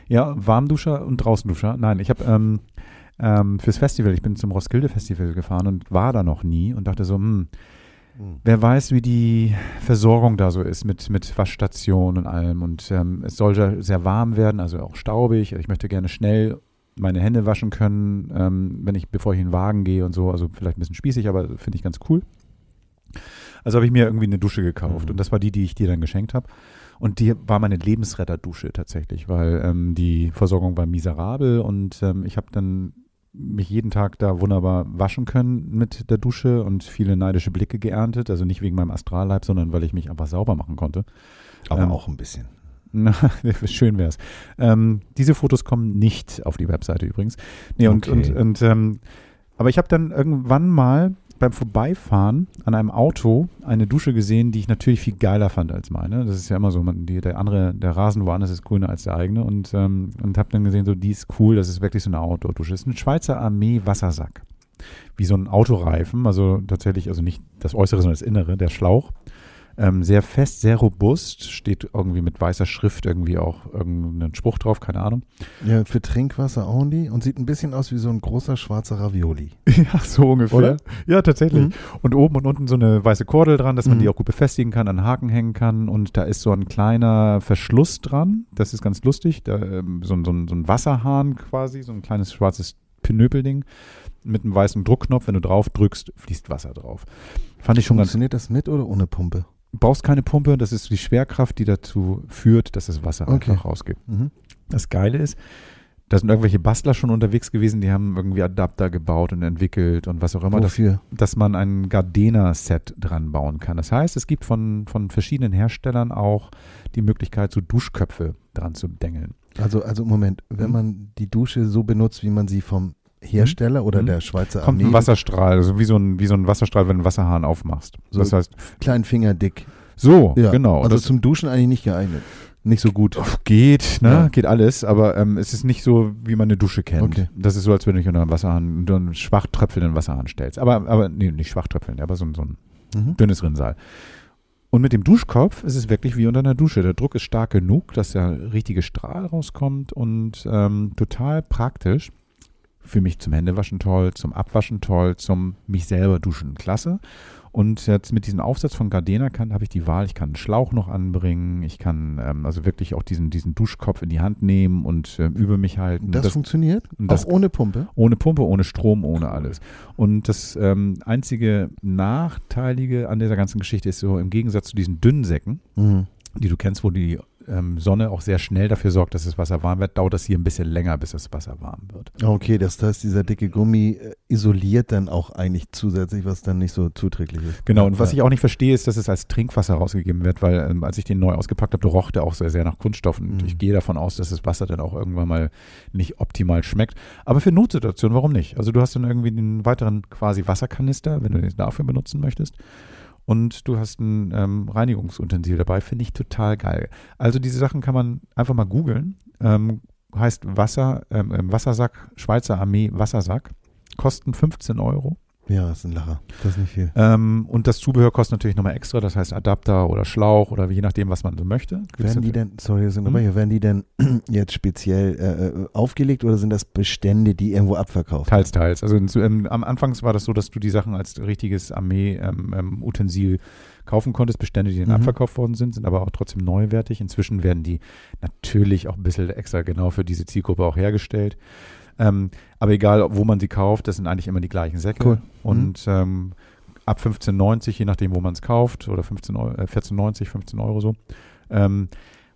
Ja, Warmduscher und Draußenduscher. Nein, ich habe ähm, ähm, fürs Festival, ich bin zum Roskilde Festival gefahren und war da noch nie und dachte so, hm, Wer weiß, wie die Versorgung da so ist mit, mit Waschstation und allem. Und ähm, es soll ja sehr warm werden, also auch staubig. Ich möchte gerne schnell meine Hände waschen können, ähm, wenn ich, bevor ich in den Wagen gehe und so. Also vielleicht ein bisschen spießig, aber finde ich ganz cool. Also habe ich mir irgendwie eine Dusche gekauft. Mhm. Und das war die, die ich dir dann geschenkt habe. Und die war meine Lebensretterdusche tatsächlich, weil ähm, die Versorgung war miserabel und ähm, ich habe dann mich jeden Tag da wunderbar waschen können mit der Dusche und viele neidische Blicke geerntet. Also nicht wegen meinem Astralleib, sondern weil ich mich einfach sauber machen konnte. Aber ähm, auch ein bisschen. Na, schön wär's. Ähm, diese Fotos kommen nicht auf die Webseite übrigens. Nee, und, okay. und, und ähm, aber ich habe dann irgendwann mal beim Vorbeifahren an einem Auto eine Dusche gesehen, die ich natürlich viel geiler fand als meine. Das ist ja immer so, man, die, der andere, der Rasen woanders ist grüner als der eigene und, ähm, und habe dann gesehen, so die ist cool, das ist wirklich so eine Outdoor-Dusche. Das ist ein Schweizer Armee-Wassersack. Wie so ein Autoreifen, also tatsächlich, also nicht das Äußere, sondern das Innere, der Schlauch. Ähm, sehr fest, sehr robust, steht irgendwie mit weißer Schrift irgendwie auch irgendein Spruch drauf, keine Ahnung. Ja, für Trinkwasser only und sieht ein bisschen aus wie so ein großer schwarzer Ravioli. ja, so ungefähr. Oder? Ja, tatsächlich. Mhm. Und oben und unten so eine weiße Kordel dran, dass man mhm. die auch gut befestigen kann, an Haken hängen kann und da ist so ein kleiner Verschluss dran. Das ist ganz lustig. Da, ähm, so, so, so ein Wasserhahn quasi, so ein kleines schwarzes Pinöpelding mit einem weißen Druckknopf. Wenn du drauf drückst, fließt Wasser drauf. Fand ich schon Funktioniert ganz, das mit oder ohne Pumpe? Brauchst keine Pumpe, das ist die Schwerkraft, die dazu führt, dass das Wasser okay. einfach rausgeht. Mhm. Das Geile ist, da sind irgendwelche Bastler schon unterwegs gewesen, die haben irgendwie Adapter gebaut und entwickelt und was auch immer. Wofür? Dass, dass man ein Gardena-Set dran bauen kann. Das heißt, es gibt von, von verschiedenen Herstellern auch die Möglichkeit, so Duschköpfe dran zu dengeln. Also, also Moment, wenn mhm. man die Dusche so benutzt, wie man sie vom Hersteller oder Mhm. der Schweizer Kommt Armee. ein Wasserstrahl, also wie so ein, wie so ein Wasserstrahl, wenn du einen Wasserhahn aufmachst. So das heißt, kleinen Finger dick. so, Ja, genau. Also zum Duschen eigentlich nicht geeignet. Nicht so gut. geht, ne? Ja. Geht alles, aber ähm, es ist nicht so, wie man eine Dusche kennt. Okay. Das ist so, als wenn du dich unter einen Wasserhahn, unter einen schwach tröpfelnden Wasserhahn stellst. Aber, aber nee, nicht schwach tröpfelnd, aber so, ein- so ein Mhm. dünnes Rinnsal. Und mit dem Duschkopf ist es wirklich wie unter einer Dusche. Der Druck ist stark genug, dass der richtige Strahl rauskommt und ähm, total praktisch. Für mich zum Händewaschen toll, zum Abwaschen toll, zum mich selber duschen klasse. Und jetzt mit diesem Aufsatz von Gardena kann, habe ich die Wahl, ich kann einen Schlauch noch anbringen, ich kann ähm, also wirklich auch diesen, diesen Duschkopf in die Hand nehmen und ähm, über mich halten. Das, funktioniert? und das- auch ohne Pumpe? ohne Pumpe, ohne Strom, ohne alles. Und das ähm, einzige Nachteilige an dieser ganzen Geschichte ist so, im Gegensatz zu diesen dünnen Säcken, Mhm. die du kennst, wo die ähm, Sonne auch sehr schnell dafür sorgt, dass das Wasser warm wird, dauert das hier ein bisschen länger, bis das Wasser warm wird. Okay, das heißt, dieser dicke Gummi äh, isoliert dann auch eigentlich zusätzlich, was dann nicht so zuträglich ist. Genau, und was ich auch nicht verstehe, ist, dass es als Trinkwasser rausgegeben wird, weil ähm, als ich den neu ausgepackt habe, roch der auch sehr, sehr nach Kunststoff. Und Mhm. ich gehe davon aus, dass das Wasser dann auch irgendwann mal nicht optimal schmeckt. Aber für Notsituationen, warum nicht? Also du hast dann irgendwie einen weiteren quasi Wasserkanister, wenn du den dafür benutzen möchtest. Und du hast ein ähm, Reinigungsutensil dabei, finde ich total geil. Also diese Sachen kann man einfach mal googeln. Ähm, heißt Wasser, ähm, Wassersack, Schweizer Armee Wassersack. Kosten 15 Euro. Ja, ist ein Lacher. Das ist nicht viel. Ähm, und das Zubehör kostet natürlich nochmal extra, das heißt Adapter oder Schlauch oder je nachdem, was man so möchte. Gibt's Werden die denn, sorry, das Hm? unterbreche, werden die denn jetzt speziell äh, äh, aufgelegt oder sind das Bestände, die irgendwo abverkauft Teils, teils. Also ähm, am Anfang war das so, dass du die Sachen als richtiges Armee-Utensil kaufen konntest. Bestände, die dann Mhm. abverkauft worden sind, sind aber auch trotzdem neuwertig. Inzwischen werden die natürlich auch ein bisschen extra genau für diese Zielgruppe auch hergestellt. Ähm, aber egal, wo man sie kauft, das sind eigentlich immer die gleichen Säcke. Cool. Mhm. Und ähm, ab 15,90, je nachdem, wo man es kauft, oder 15 Euro, äh, 14,90, 15 Euro so. Ähm,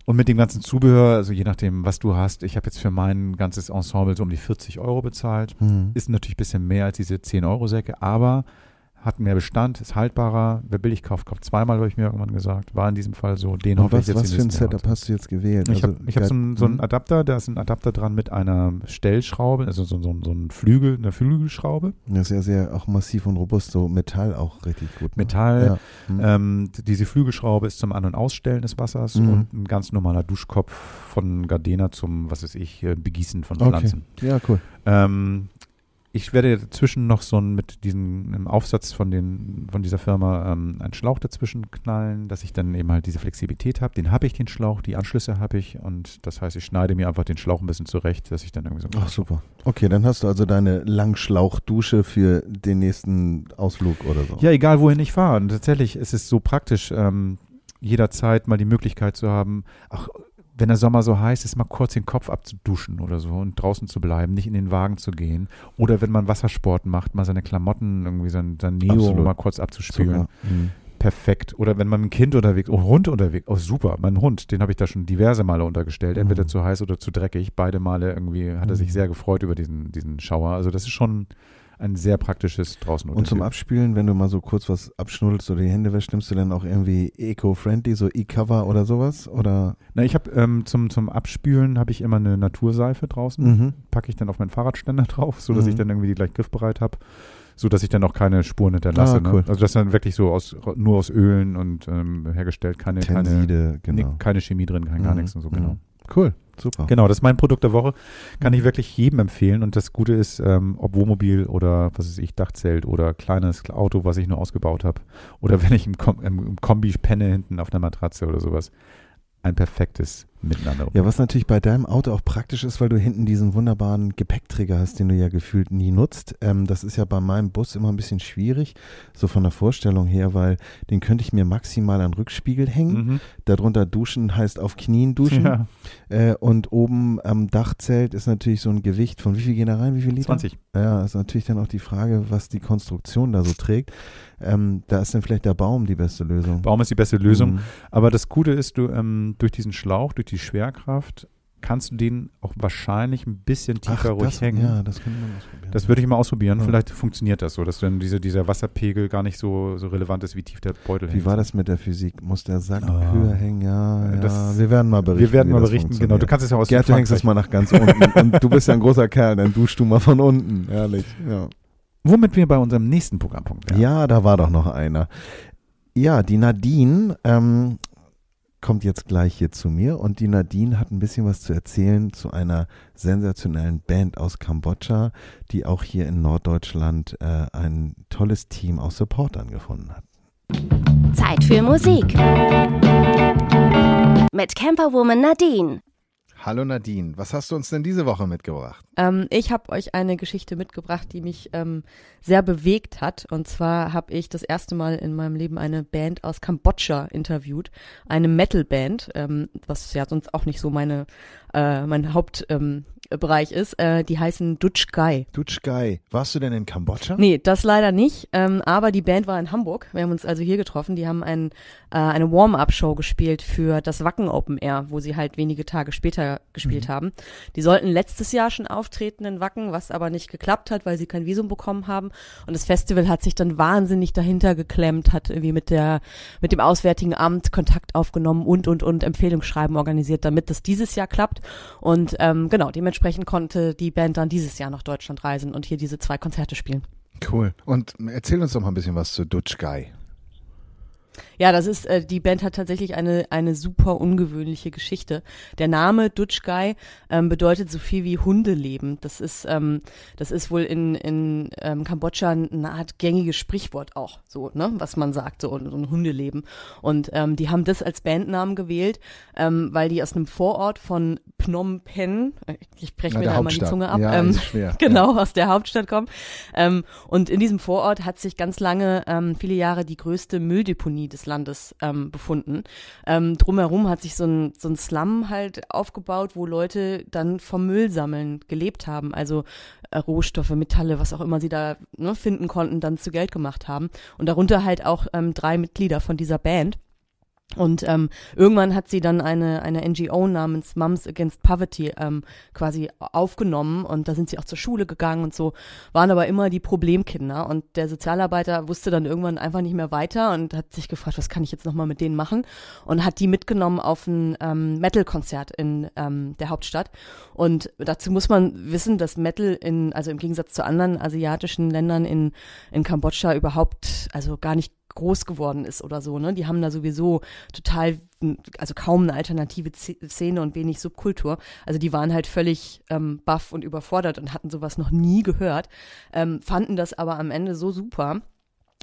und mit dem ganzen Zubehör, also je nachdem, was du hast, ich habe jetzt für mein ganzes Ensemble so um die 40 Euro bezahlt. Mhm. Ist natürlich ein bisschen mehr als diese 10-Euro-Säcke, aber hat mehr Bestand, ist haltbarer. Wer billig kauft, kauft zweimal, habe ich mir irgendwann gesagt. War in diesem Fall so. Den Und hoffe was, ich jetzt was für ein Setup hast du jetzt gewählt? ich habe Also, ich hab so, einen, so einen Mhm. Adapter, da ist ein Adapter dran mit einer Stellschraube, also so, so, so ein Flügel, eine Flügelschraube. Das ist ja sehr auch massiv und robust, so Metall auch richtig gut. ne? Metall. Ja. Mhm. Ähm, diese Flügelschraube ist zum An- und Ausstellen des Wassers Mhm. und ein ganz normaler Duschkopf von Gardena zum, was weiß ich, äh, Begießen von Okay. Pflanzen. ja, cool. Ähm, ich werde dazwischen noch so ein, mit diesem Aufsatz von, den, von dieser Firma ähm, einen Schlauch dazwischen knallen, dass ich dann eben halt diese Flexibilität habe. Den habe ich, den Schlauch, die Anschlüsse habe ich und das heißt, ich schneide mir einfach den Schlauch ein bisschen zurecht, dass ich dann irgendwie so. Ach, super. Okay, dann hast du also deine Langschlauchdusche für den nächsten Ausflug oder so. Ja, egal wohin ich fahre. Und tatsächlich ist es so praktisch, ähm, jederzeit mal die Möglichkeit zu haben, ach, wenn der Sommer so heiß ist, mal kurz den Kopf abzuduschen oder so und draußen zu bleiben, nicht in den Wagen zu gehen. Oder wenn man Wassersport macht, mal seine Klamotten, irgendwie sein, sein Neo Absolut. mal kurz abzuspülen. Mhm. Perfekt. Oder wenn man mit einem Kind unterwegs, oh, Hund unterwegs, oh super, mein Hund, den habe ich da schon diverse Male untergestellt, entweder Mhm. zu heiß oder zu dreckig. Beide Male irgendwie hat er Mhm. sich sehr gefreut über diesen, diesen Schauer. Also das ist schon ein sehr praktisches draußen Und zum Abspülen, wenn du mal so kurz was abschnuddelst oder die Hände wäschst, nimmst du dann auch irgendwie eco-friendly, so E-Cover oder sowas? Oder? Na, ich habe ähm, zum, zum Abspülen habe ich immer eine Naturseife draußen. Mhm. Packe ich dann auf meinen Fahrradständer drauf, sodass Mhm. ich dann irgendwie die gleich griffbereit habe. So dass ich dann auch keine Spuren hinterlasse. Ah, cool. ne? Also das ist dann wirklich so aus nur aus Ölen und ähm, hergestellt, keine, keine, Tenside, genau. nee, keine Chemie drin, kein gar Mhm. nichts und so, Mhm. genau. Cool, super. Genau, das ist mein Produkt der Woche. Kann ich wirklich jedem empfehlen. Und das Gute ist, ähm, ob Wohnmobil oder was weiß ich, Dachzelt oder kleines Auto, was ich nur ausgebaut habe. Oder wenn ich im, Kom im Kombi penne hinten auf einer Matratze oder sowas. Ein perfektes Miteinander. Ja, was natürlich bei deinem Auto auch praktisch ist, weil du hinten diesen wunderbaren Gepäckträger hast, den du ja gefühlt nie nutzt. Ähm, das ist ja bei meinem Bus immer ein bisschen schwierig, so von der Vorstellung her, weil den könnte ich mir maximal an Rückspiegel hängen. Mhm. Darunter duschen heißt auf Knien duschen. Ja, Äh, und oben am Dachzelt ist natürlich so ein Gewicht von wie viel gehen da rein? Wie viel Liter? 20. Ja, ist natürlich dann auch die Frage, was die Konstruktion da so trägt. Ähm, da ist dann vielleicht der Baum die beste Lösung. Baum ist die beste Lösung. Mhm. Aber das Gute ist, du ähm, durch diesen Schlauch, durch die Schwerkraft kannst du den auch wahrscheinlich ein bisschen tiefer Ach, ruhig das, hängen. Ja, das können wir ausprobieren. Das würde ich mal ausprobieren. Ja. Vielleicht funktioniert das so, dass dann diese, dieser Wasserpegel gar nicht so, so relevant ist, wie tief der Beutel hängt. Wie war das mit der Physik? Muss der Sack Ah. höher hängen? Ja, ja. Wir werden mal berichten. Wir werden wie mal berichten, genau. Du kannst es ja aus Gerd, du hängst es mal nach ganz unten. Und du bist ja ein großer Kerl, dann duschst du mal von unten. Ehrlich. Ja. Womit wir bei unserem nächsten Programmpunkt wären. Ja, da war doch noch einer. Ja, die Nadine ähm, kommt jetzt gleich hier zu mir und die Nadine hat ein bisschen was zu erzählen zu einer sensationellen Band aus Kambodscha, die auch hier in Norddeutschland äh, ein tolles Team aus Supportern gefunden hat. Zeit für Musik. Mit Camperwoman Nadine. Hallo Nadine, was hast du uns denn diese Woche mitgebracht? Ähm, ich habe euch eine Geschichte mitgebracht, die mich ähm, sehr bewegt hat. Und zwar habe ich das erste Mal in meinem Leben eine Band aus Kambodscha interviewt, eine Metal-Band, ähm, was ja sonst auch nicht so meine äh, mein Hauptbereich ähm, ist. Äh, die heißen Dutch Guy. Dutschgai, warst du denn in Kambodscha? Nee, das leider nicht. Ähm, aber die Band war in Hamburg. Wir haben uns also hier getroffen. Die haben ein, äh, eine Warm-up-Show gespielt für das Wacken Open Air, wo sie halt wenige Tage später gespielt haben. Die sollten letztes Jahr schon auftreten in Wacken, was aber nicht geklappt hat, weil sie kein Visum bekommen haben. Und das Festival hat sich dann wahnsinnig dahinter geklemmt, hat irgendwie mit der mit dem Auswärtigen Amt Kontakt aufgenommen und und und Empfehlungsschreiben organisiert, damit das dieses Jahr klappt. Und ähm, genau, dementsprechend konnte die Band dann dieses Jahr nach Deutschland reisen und hier diese zwei Konzerte spielen. Cool. Und erzähl uns doch mal ein bisschen was zu Dutschgai. Ja, das ist, äh, die Band hat tatsächlich eine, eine super ungewöhnliche Geschichte. Der Name Dutch Guy ähm, bedeutet so viel wie Hundeleben. Das ist, ähm, das ist wohl in, in ähm, Kambodscha eine Art gängiges Sprichwort auch, so, ne, was man sagt, so, so ein Hundeleben. Und ähm, die haben das als Bandnamen gewählt, ähm, weil die aus einem Vorort von Phnom Penh, äh, ich breche mir da einmal die. Zunge ab, Ja, ähm, genau, aus der Hauptstadt kommen. Ähm, und in diesem Vorort hat sich ganz lange, ähm, viele Jahre die größte Mülldeponie des Landes ähm, befunden. Ähm, drumherum hat sich so ein, so ein Slum halt aufgebaut, wo Leute dann vom Müll sammeln gelebt haben. Also äh, Rohstoffe, Metalle, was auch immer sie da ne, finden konnten, dann zu Geld gemacht haben. Und darunter halt auch ähm, drei Mitglieder von dieser Band. Und ähm, irgendwann hat sie dann eine, eine NGO namens Moms Against Poverty ähm, quasi aufgenommen und da sind sie auch zur Schule gegangen und so, waren aber immer die Problemkinder. Und der Sozialarbeiter wusste dann irgendwann einfach nicht mehr weiter und hat sich gefragt, was kann ich jetzt nochmal mit denen machen? Und hat die mitgenommen auf ein ähm, Metal-Konzert in ähm, der Hauptstadt. Und dazu muss man wissen, dass Metal in, also im Gegensatz zu anderen asiatischen Ländern in, in Kambodscha überhaupt, also gar nicht groß geworden ist oder so, ne? Die haben da sowieso total, also kaum eine alternative Szene und wenig Subkultur. Also die waren halt völlig ähm, baff und überfordert und hatten sowas noch nie gehört, ähm, fanden das aber am Ende so super,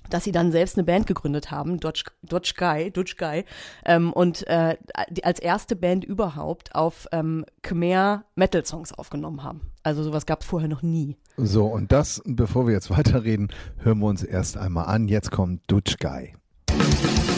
dass sie dann selbst eine Band gegründet haben, Dodge, Dodge Guy, Dodge Guy, ähm, und äh, als erste Band überhaupt auf ähm, Khmer Metal Songs aufgenommen haben. Also sowas gab es vorher noch nie. So, und das, bevor wir jetzt weiterreden, hören wir uns erst einmal an. Jetzt kommt Dutschgai. Ja,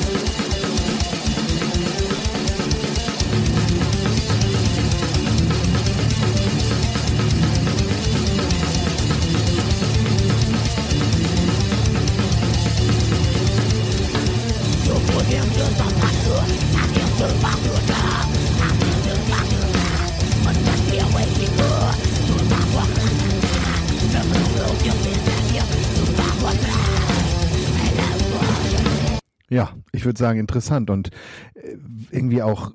ich würde sagen interessant und äh, irgendwie auch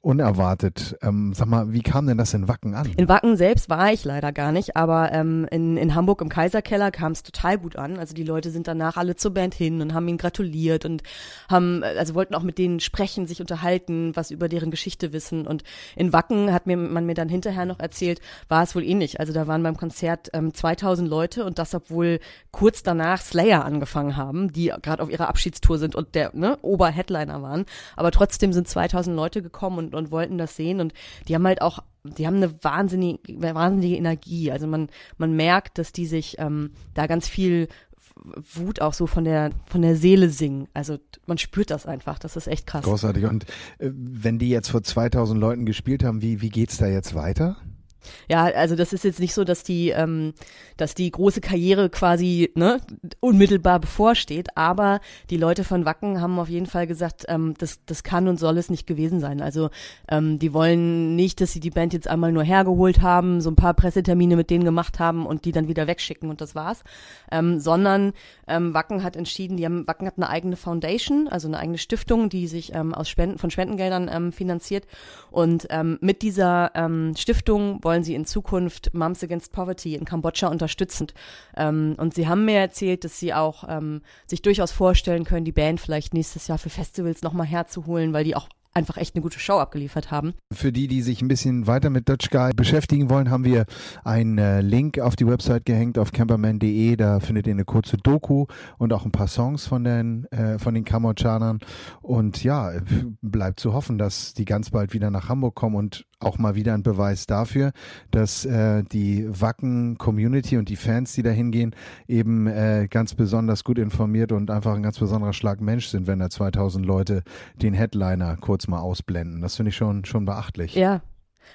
unerwartet. Ähm, sag mal, wie kam denn das in Wacken an? In Wacken selbst war ich leider gar nicht, aber ähm, in, in Hamburg im Kaiserkeller kam es total gut an. Also die Leute sind danach alle zur Band hin und haben ihnen gratuliert und haben, also wollten auch mit denen sprechen, sich unterhalten, was über deren Geschichte wissen. Und in Wacken hat mir man mir dann hinterher noch erzählt, war es wohl ähnlich. Also da waren beim Konzert ähm, 2000 Leute und das, obwohl kurz danach Slayer angefangen haben, die gerade auf ihrer Abschiedstour sind und der ne, Oberheadliner waren. Aber trotzdem sind 2000 Leute gekommen und, und wollten das sehen und die haben halt auch, die haben eine wahnsinnige, wahnsinnige Energie. Also man, man merkt, dass die sich ähm, da ganz viel Wut auch so von der von der Seele singen. Also man spürt das einfach. Das ist echt krass. Großartig. Und äh, wenn die jetzt vor 2000 Leuten gespielt haben, wie, wie geht's da jetzt weiter? Ja, also das ist jetzt nicht so, dass die, ähm, dass die große Karriere quasi ne, unmittelbar bevorsteht, aber die Leute von Wacken haben auf jeden Fall gesagt, ähm, das, das kann und soll es nicht gewesen sein. Also ähm, die wollen nicht, dass sie die Band jetzt einmal nur hergeholt haben, so ein paar Pressetermine mit denen gemacht haben und die dann wieder wegschicken und das war's, ähm, sondern ähm, Wacken hat entschieden, die haben, Wacken hat eine eigene Foundation, also eine eigene Stiftung, die sich ähm, aus Spenden, von Spendengeldern ähm, finanziert und ähm, mit dieser ähm, Stiftung wollen sie in Zukunft Moms Against Poverty in Kambodscha unterstützen. Ähm, und sie haben mir erzählt, dass sie auch ähm, sich durchaus vorstellen können, die Band vielleicht nächstes Jahr für Festivals nochmal herzuholen, weil die auch einfach echt eine gute Show abgeliefert haben. Für die, die sich ein bisschen weiter mit Dutch Guy beschäftigen wollen, haben wir einen äh, Link auf die Website gehängt auf camperman.de. Da findet ihr eine kurze Doku und auch ein paar Songs von den, äh, von den Kambodschanern. Und ja, bleibt zu hoffen, dass die ganz bald wieder nach Hamburg kommen und auch mal wieder ein Beweis dafür, dass äh, die Wacken-Community und die Fans, die da hingehen, eben äh, ganz besonders gut informiert und einfach ein ganz besonderer Schlag Mensch sind, wenn da 2000 Leute den Headliner kurz mal ausblenden. Das finde ich schon, schon beachtlich. Ja,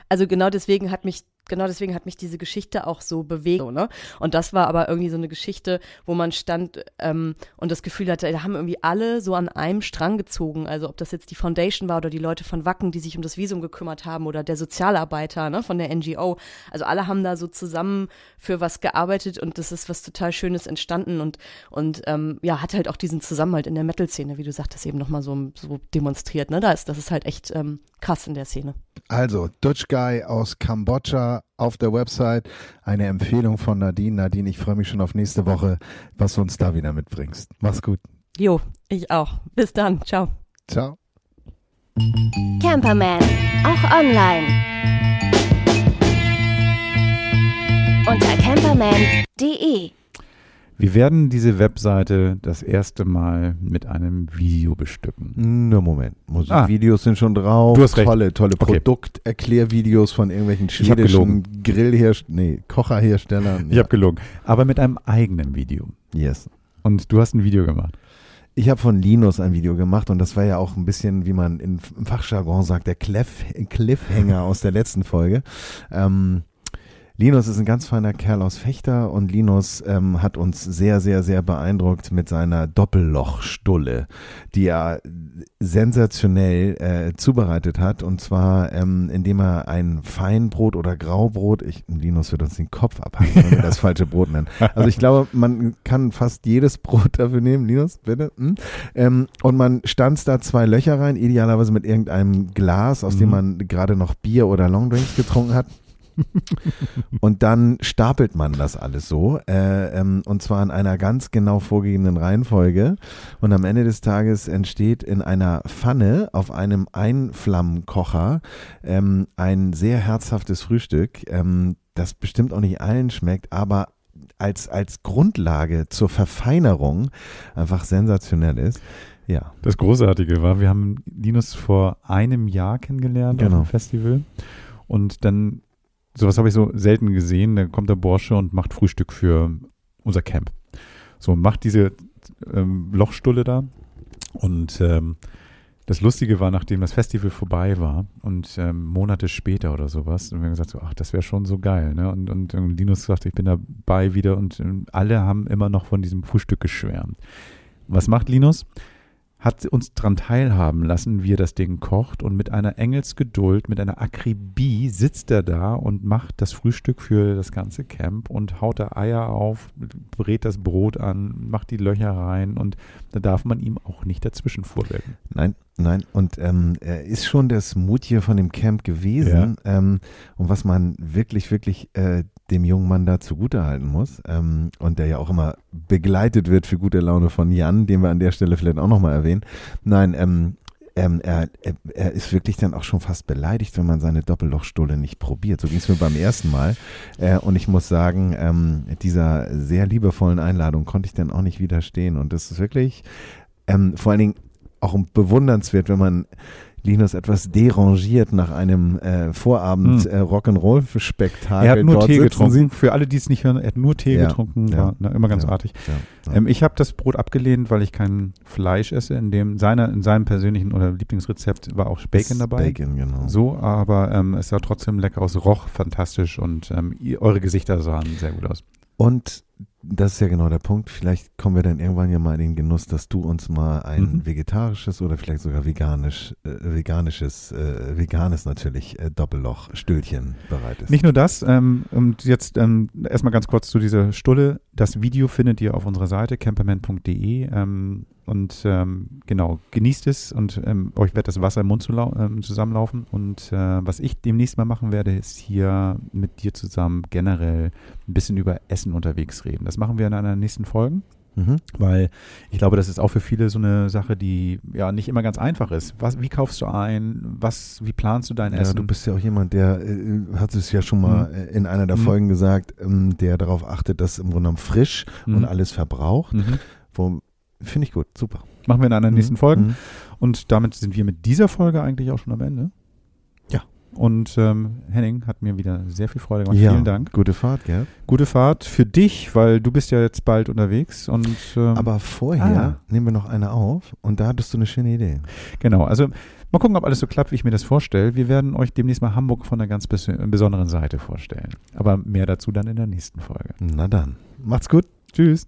also genau deswegen hat mich genau deswegen hat mich diese Geschichte auch so bewegt. Ne? Und das war aber irgendwie so eine Geschichte, wo man stand ähm, und das Gefühl hatte, da haben irgendwie alle so an einem Strang gezogen. Also ob das jetzt die Foundation war oder die Leute von Wacken, die sich um das Visum gekümmert haben oder der Sozialarbeiter ne, von der NGO. Also alle haben da so zusammen für was gearbeitet und das ist was total Schönes entstanden und, und ähm, ja, hat halt auch diesen Zusammenhalt in der Metal-Szene, wie du sagtest, eben nochmal so, so demonstriert. Ne? Da ist, das ist halt echt ähm, krass in der Szene. Also, Dutch Guy aus Kambodscha auf der Website. Eine Empfehlung von Nadine. Nadine, ich freue mich schon auf nächste Woche, was du uns da wieder mitbringst. Mach's gut. Jo, ich auch. Bis dann. Ciao. Ciao. Camperman, auch online. Unter camperman.de Wir werden diese Webseite das erste Mal mit einem Video bestücken. Nur Moment. Musikvideos ah, sind schon drauf. Du hast recht. Tolle, tolle Okay. Produkterklärvideos von irgendwelchen schwedischen Grillherstellern, nee, Kocherherstellern. Ich habe gelogen. Aber mit einem eigenen Video. Yes. Und du hast ein Video gemacht. Ich habe von Linus ein Video gemacht und das war ja auch ein bisschen, wie man im Fachjargon sagt, der Cliff, Cliffhanger aus der letzten Folge. Ähm, Linus ist ein ganz feiner Kerl aus Fechter und Linus ähm, hat uns sehr, sehr, sehr beeindruckt mit seiner Doppellochstulle, die er sensationell äh, zubereitet hat. Und zwar, ähm, indem er ein Feinbrot oder Graubrot, ich, Linus wird uns den Kopf abhacken, wenn wir das falsche Brot nennen. Also ich glaube, man kann fast jedes Brot dafür nehmen. Linus, bitte. Hm? Ähm, und man stanzt da zwei Löcher rein, idealerweise mit irgendeinem Glas, aus dem Mhm. man gerade noch Bier oder Longdrinks getrunken hat. Und dann stapelt man das alles so, äh, ähm, und zwar in einer ganz genau vorgegebenen Reihenfolge. Und am Ende des Tages entsteht in einer Pfanne auf einem Einflammenkocher ähm, ein sehr herzhaftes Frühstück, ähm, das bestimmt auch nicht allen schmeckt, aber als, als Grundlage zur Verfeinerung einfach sensationell ist. Ja, Das Großartige war, wir haben Linus vor einem Jahr kennengelernt Genau. auf dem Festival. Und dann, sowas habe ich so selten gesehen, da kommt der Bursche und macht Frühstück für unser Camp. So, macht diese ähm, Lochstulle da. Und ähm, das Lustige war, nachdem das Festival vorbei war und ähm, Monate später oder sowas, und wir haben gesagt, so, ach, das wäre schon so geil. Ne? Und, und, ähm, Linus sagte, ich bin dabei wieder und ähm, alle haben immer noch von diesem Frühstück geschwärmt. Was macht Linus? Hat uns daran teilhaben lassen, wie er das Ding kocht und mit einer Engelsgeduld, mit einer Akribie sitzt er da und macht das Frühstück für das ganze Camp und haut da Eier auf, brät das Brot an, macht die Löcher rein und da darf man ihm auch nicht dazwischen vorwirken. Nein, nein. Und ähm, er ist schon das Mutier von dem Camp gewesen. Ähm, und was man wirklich, wirklich äh, dem jungen Mann da zugutehalten muss, ähm, und der ja auch immer begleitet wird für gute Laune von Jan, den wir an der Stelle vielleicht auch nochmal erwähnen. Nein, ähm, ähm, er, er, ist wirklich dann auch schon fast beleidigt, wenn man seine Doppellochstulle nicht probiert. So ging es mir beim ersten Mal. Äh, und ich muss sagen, ähm, dieser sehr liebevollen Einladung konnte ich dann auch nicht widerstehen. Und das ist wirklich ähm, vor allen Dingen auch bewundernswert, wenn man Linus etwas derangiert nach einem äh, Vorabend Hm. äh, Rock'n'Roll-Spektakel. Er hat nur Dort Tee getrunken. Sie. Für alle, die es nicht hören, er hat nur Tee Ja, getrunken. ja, War na, immer ganz ja, artig. Ähm, ich habe das Brot abgelehnt, weil ich kein Fleisch esse. In dem seiner, in seinem persönlichen oder Lieblingsrezept war auch Bacon dabei. Bacon, genau. So, aber ähm, es sah trotzdem lecker aus, roch fantastisch und ähm, ihr, eure Gesichter sahen sehr gut aus. Und das ist ja genau der Punkt. Vielleicht kommen wir dann irgendwann ja mal in den Genuss, dass du uns mal ein Mhm. vegetarisches oder vielleicht sogar veganisch, äh, veganisches, äh, veganes natürlich äh, Doppelloch-Stühlchen bereitest. Nicht nur das, ähm, und jetzt ähm, erstmal ganz kurz zu dieser Stulle. Das Video findet ihr auf unserer Seite camperman.de ähm, und ähm, genau, genießt es und ähm, euch wird das Wasser im Mund zu ähm, zusammenlaufen. Und äh, was ich demnächst mal machen werde, ist hier mit dir zusammen generell ein bisschen über Essen unterwegs reden. Das machen wir in einer der nächsten Folgen. Mhm. Weil ich glaube, das ist auch für viele so eine Sache, die ja nicht immer ganz einfach ist. Was, wie kaufst du ein? Was, wie planst du dein Ja, Essen? du bist ja auch jemand, der, äh, hat es ja schon mal äh, in einer der Mhm. Folgen gesagt, ähm, der darauf achtet, dass im Grunde genommen frisch Mhm. und alles verbraucht. Mhm. Wo- Finde ich gut, super. Machen wir in einer nächsten Mhm. Folge. Mhm. Und damit sind wir mit dieser Folge eigentlich auch schon am Ende. Ja. Und ähm, Henning hat mir wieder sehr viel Freude gemacht. Ja, Vielen Dank. Gute Fahrt, gell? Gute Fahrt für dich, weil du bist ja jetzt bald unterwegs. Und ähm, Aber vorher Ah. nehmen wir noch eine auf und da hattest du eine schöne Idee. genau, also mal gucken, ob alles so klappt, wie ich mir das vorstelle. Wir werden euch demnächst mal Hamburg von einer ganz bes besonderen Seite vorstellen. Aber mehr dazu dann in der nächsten Folge. Na dann, macht's gut. Tschüss.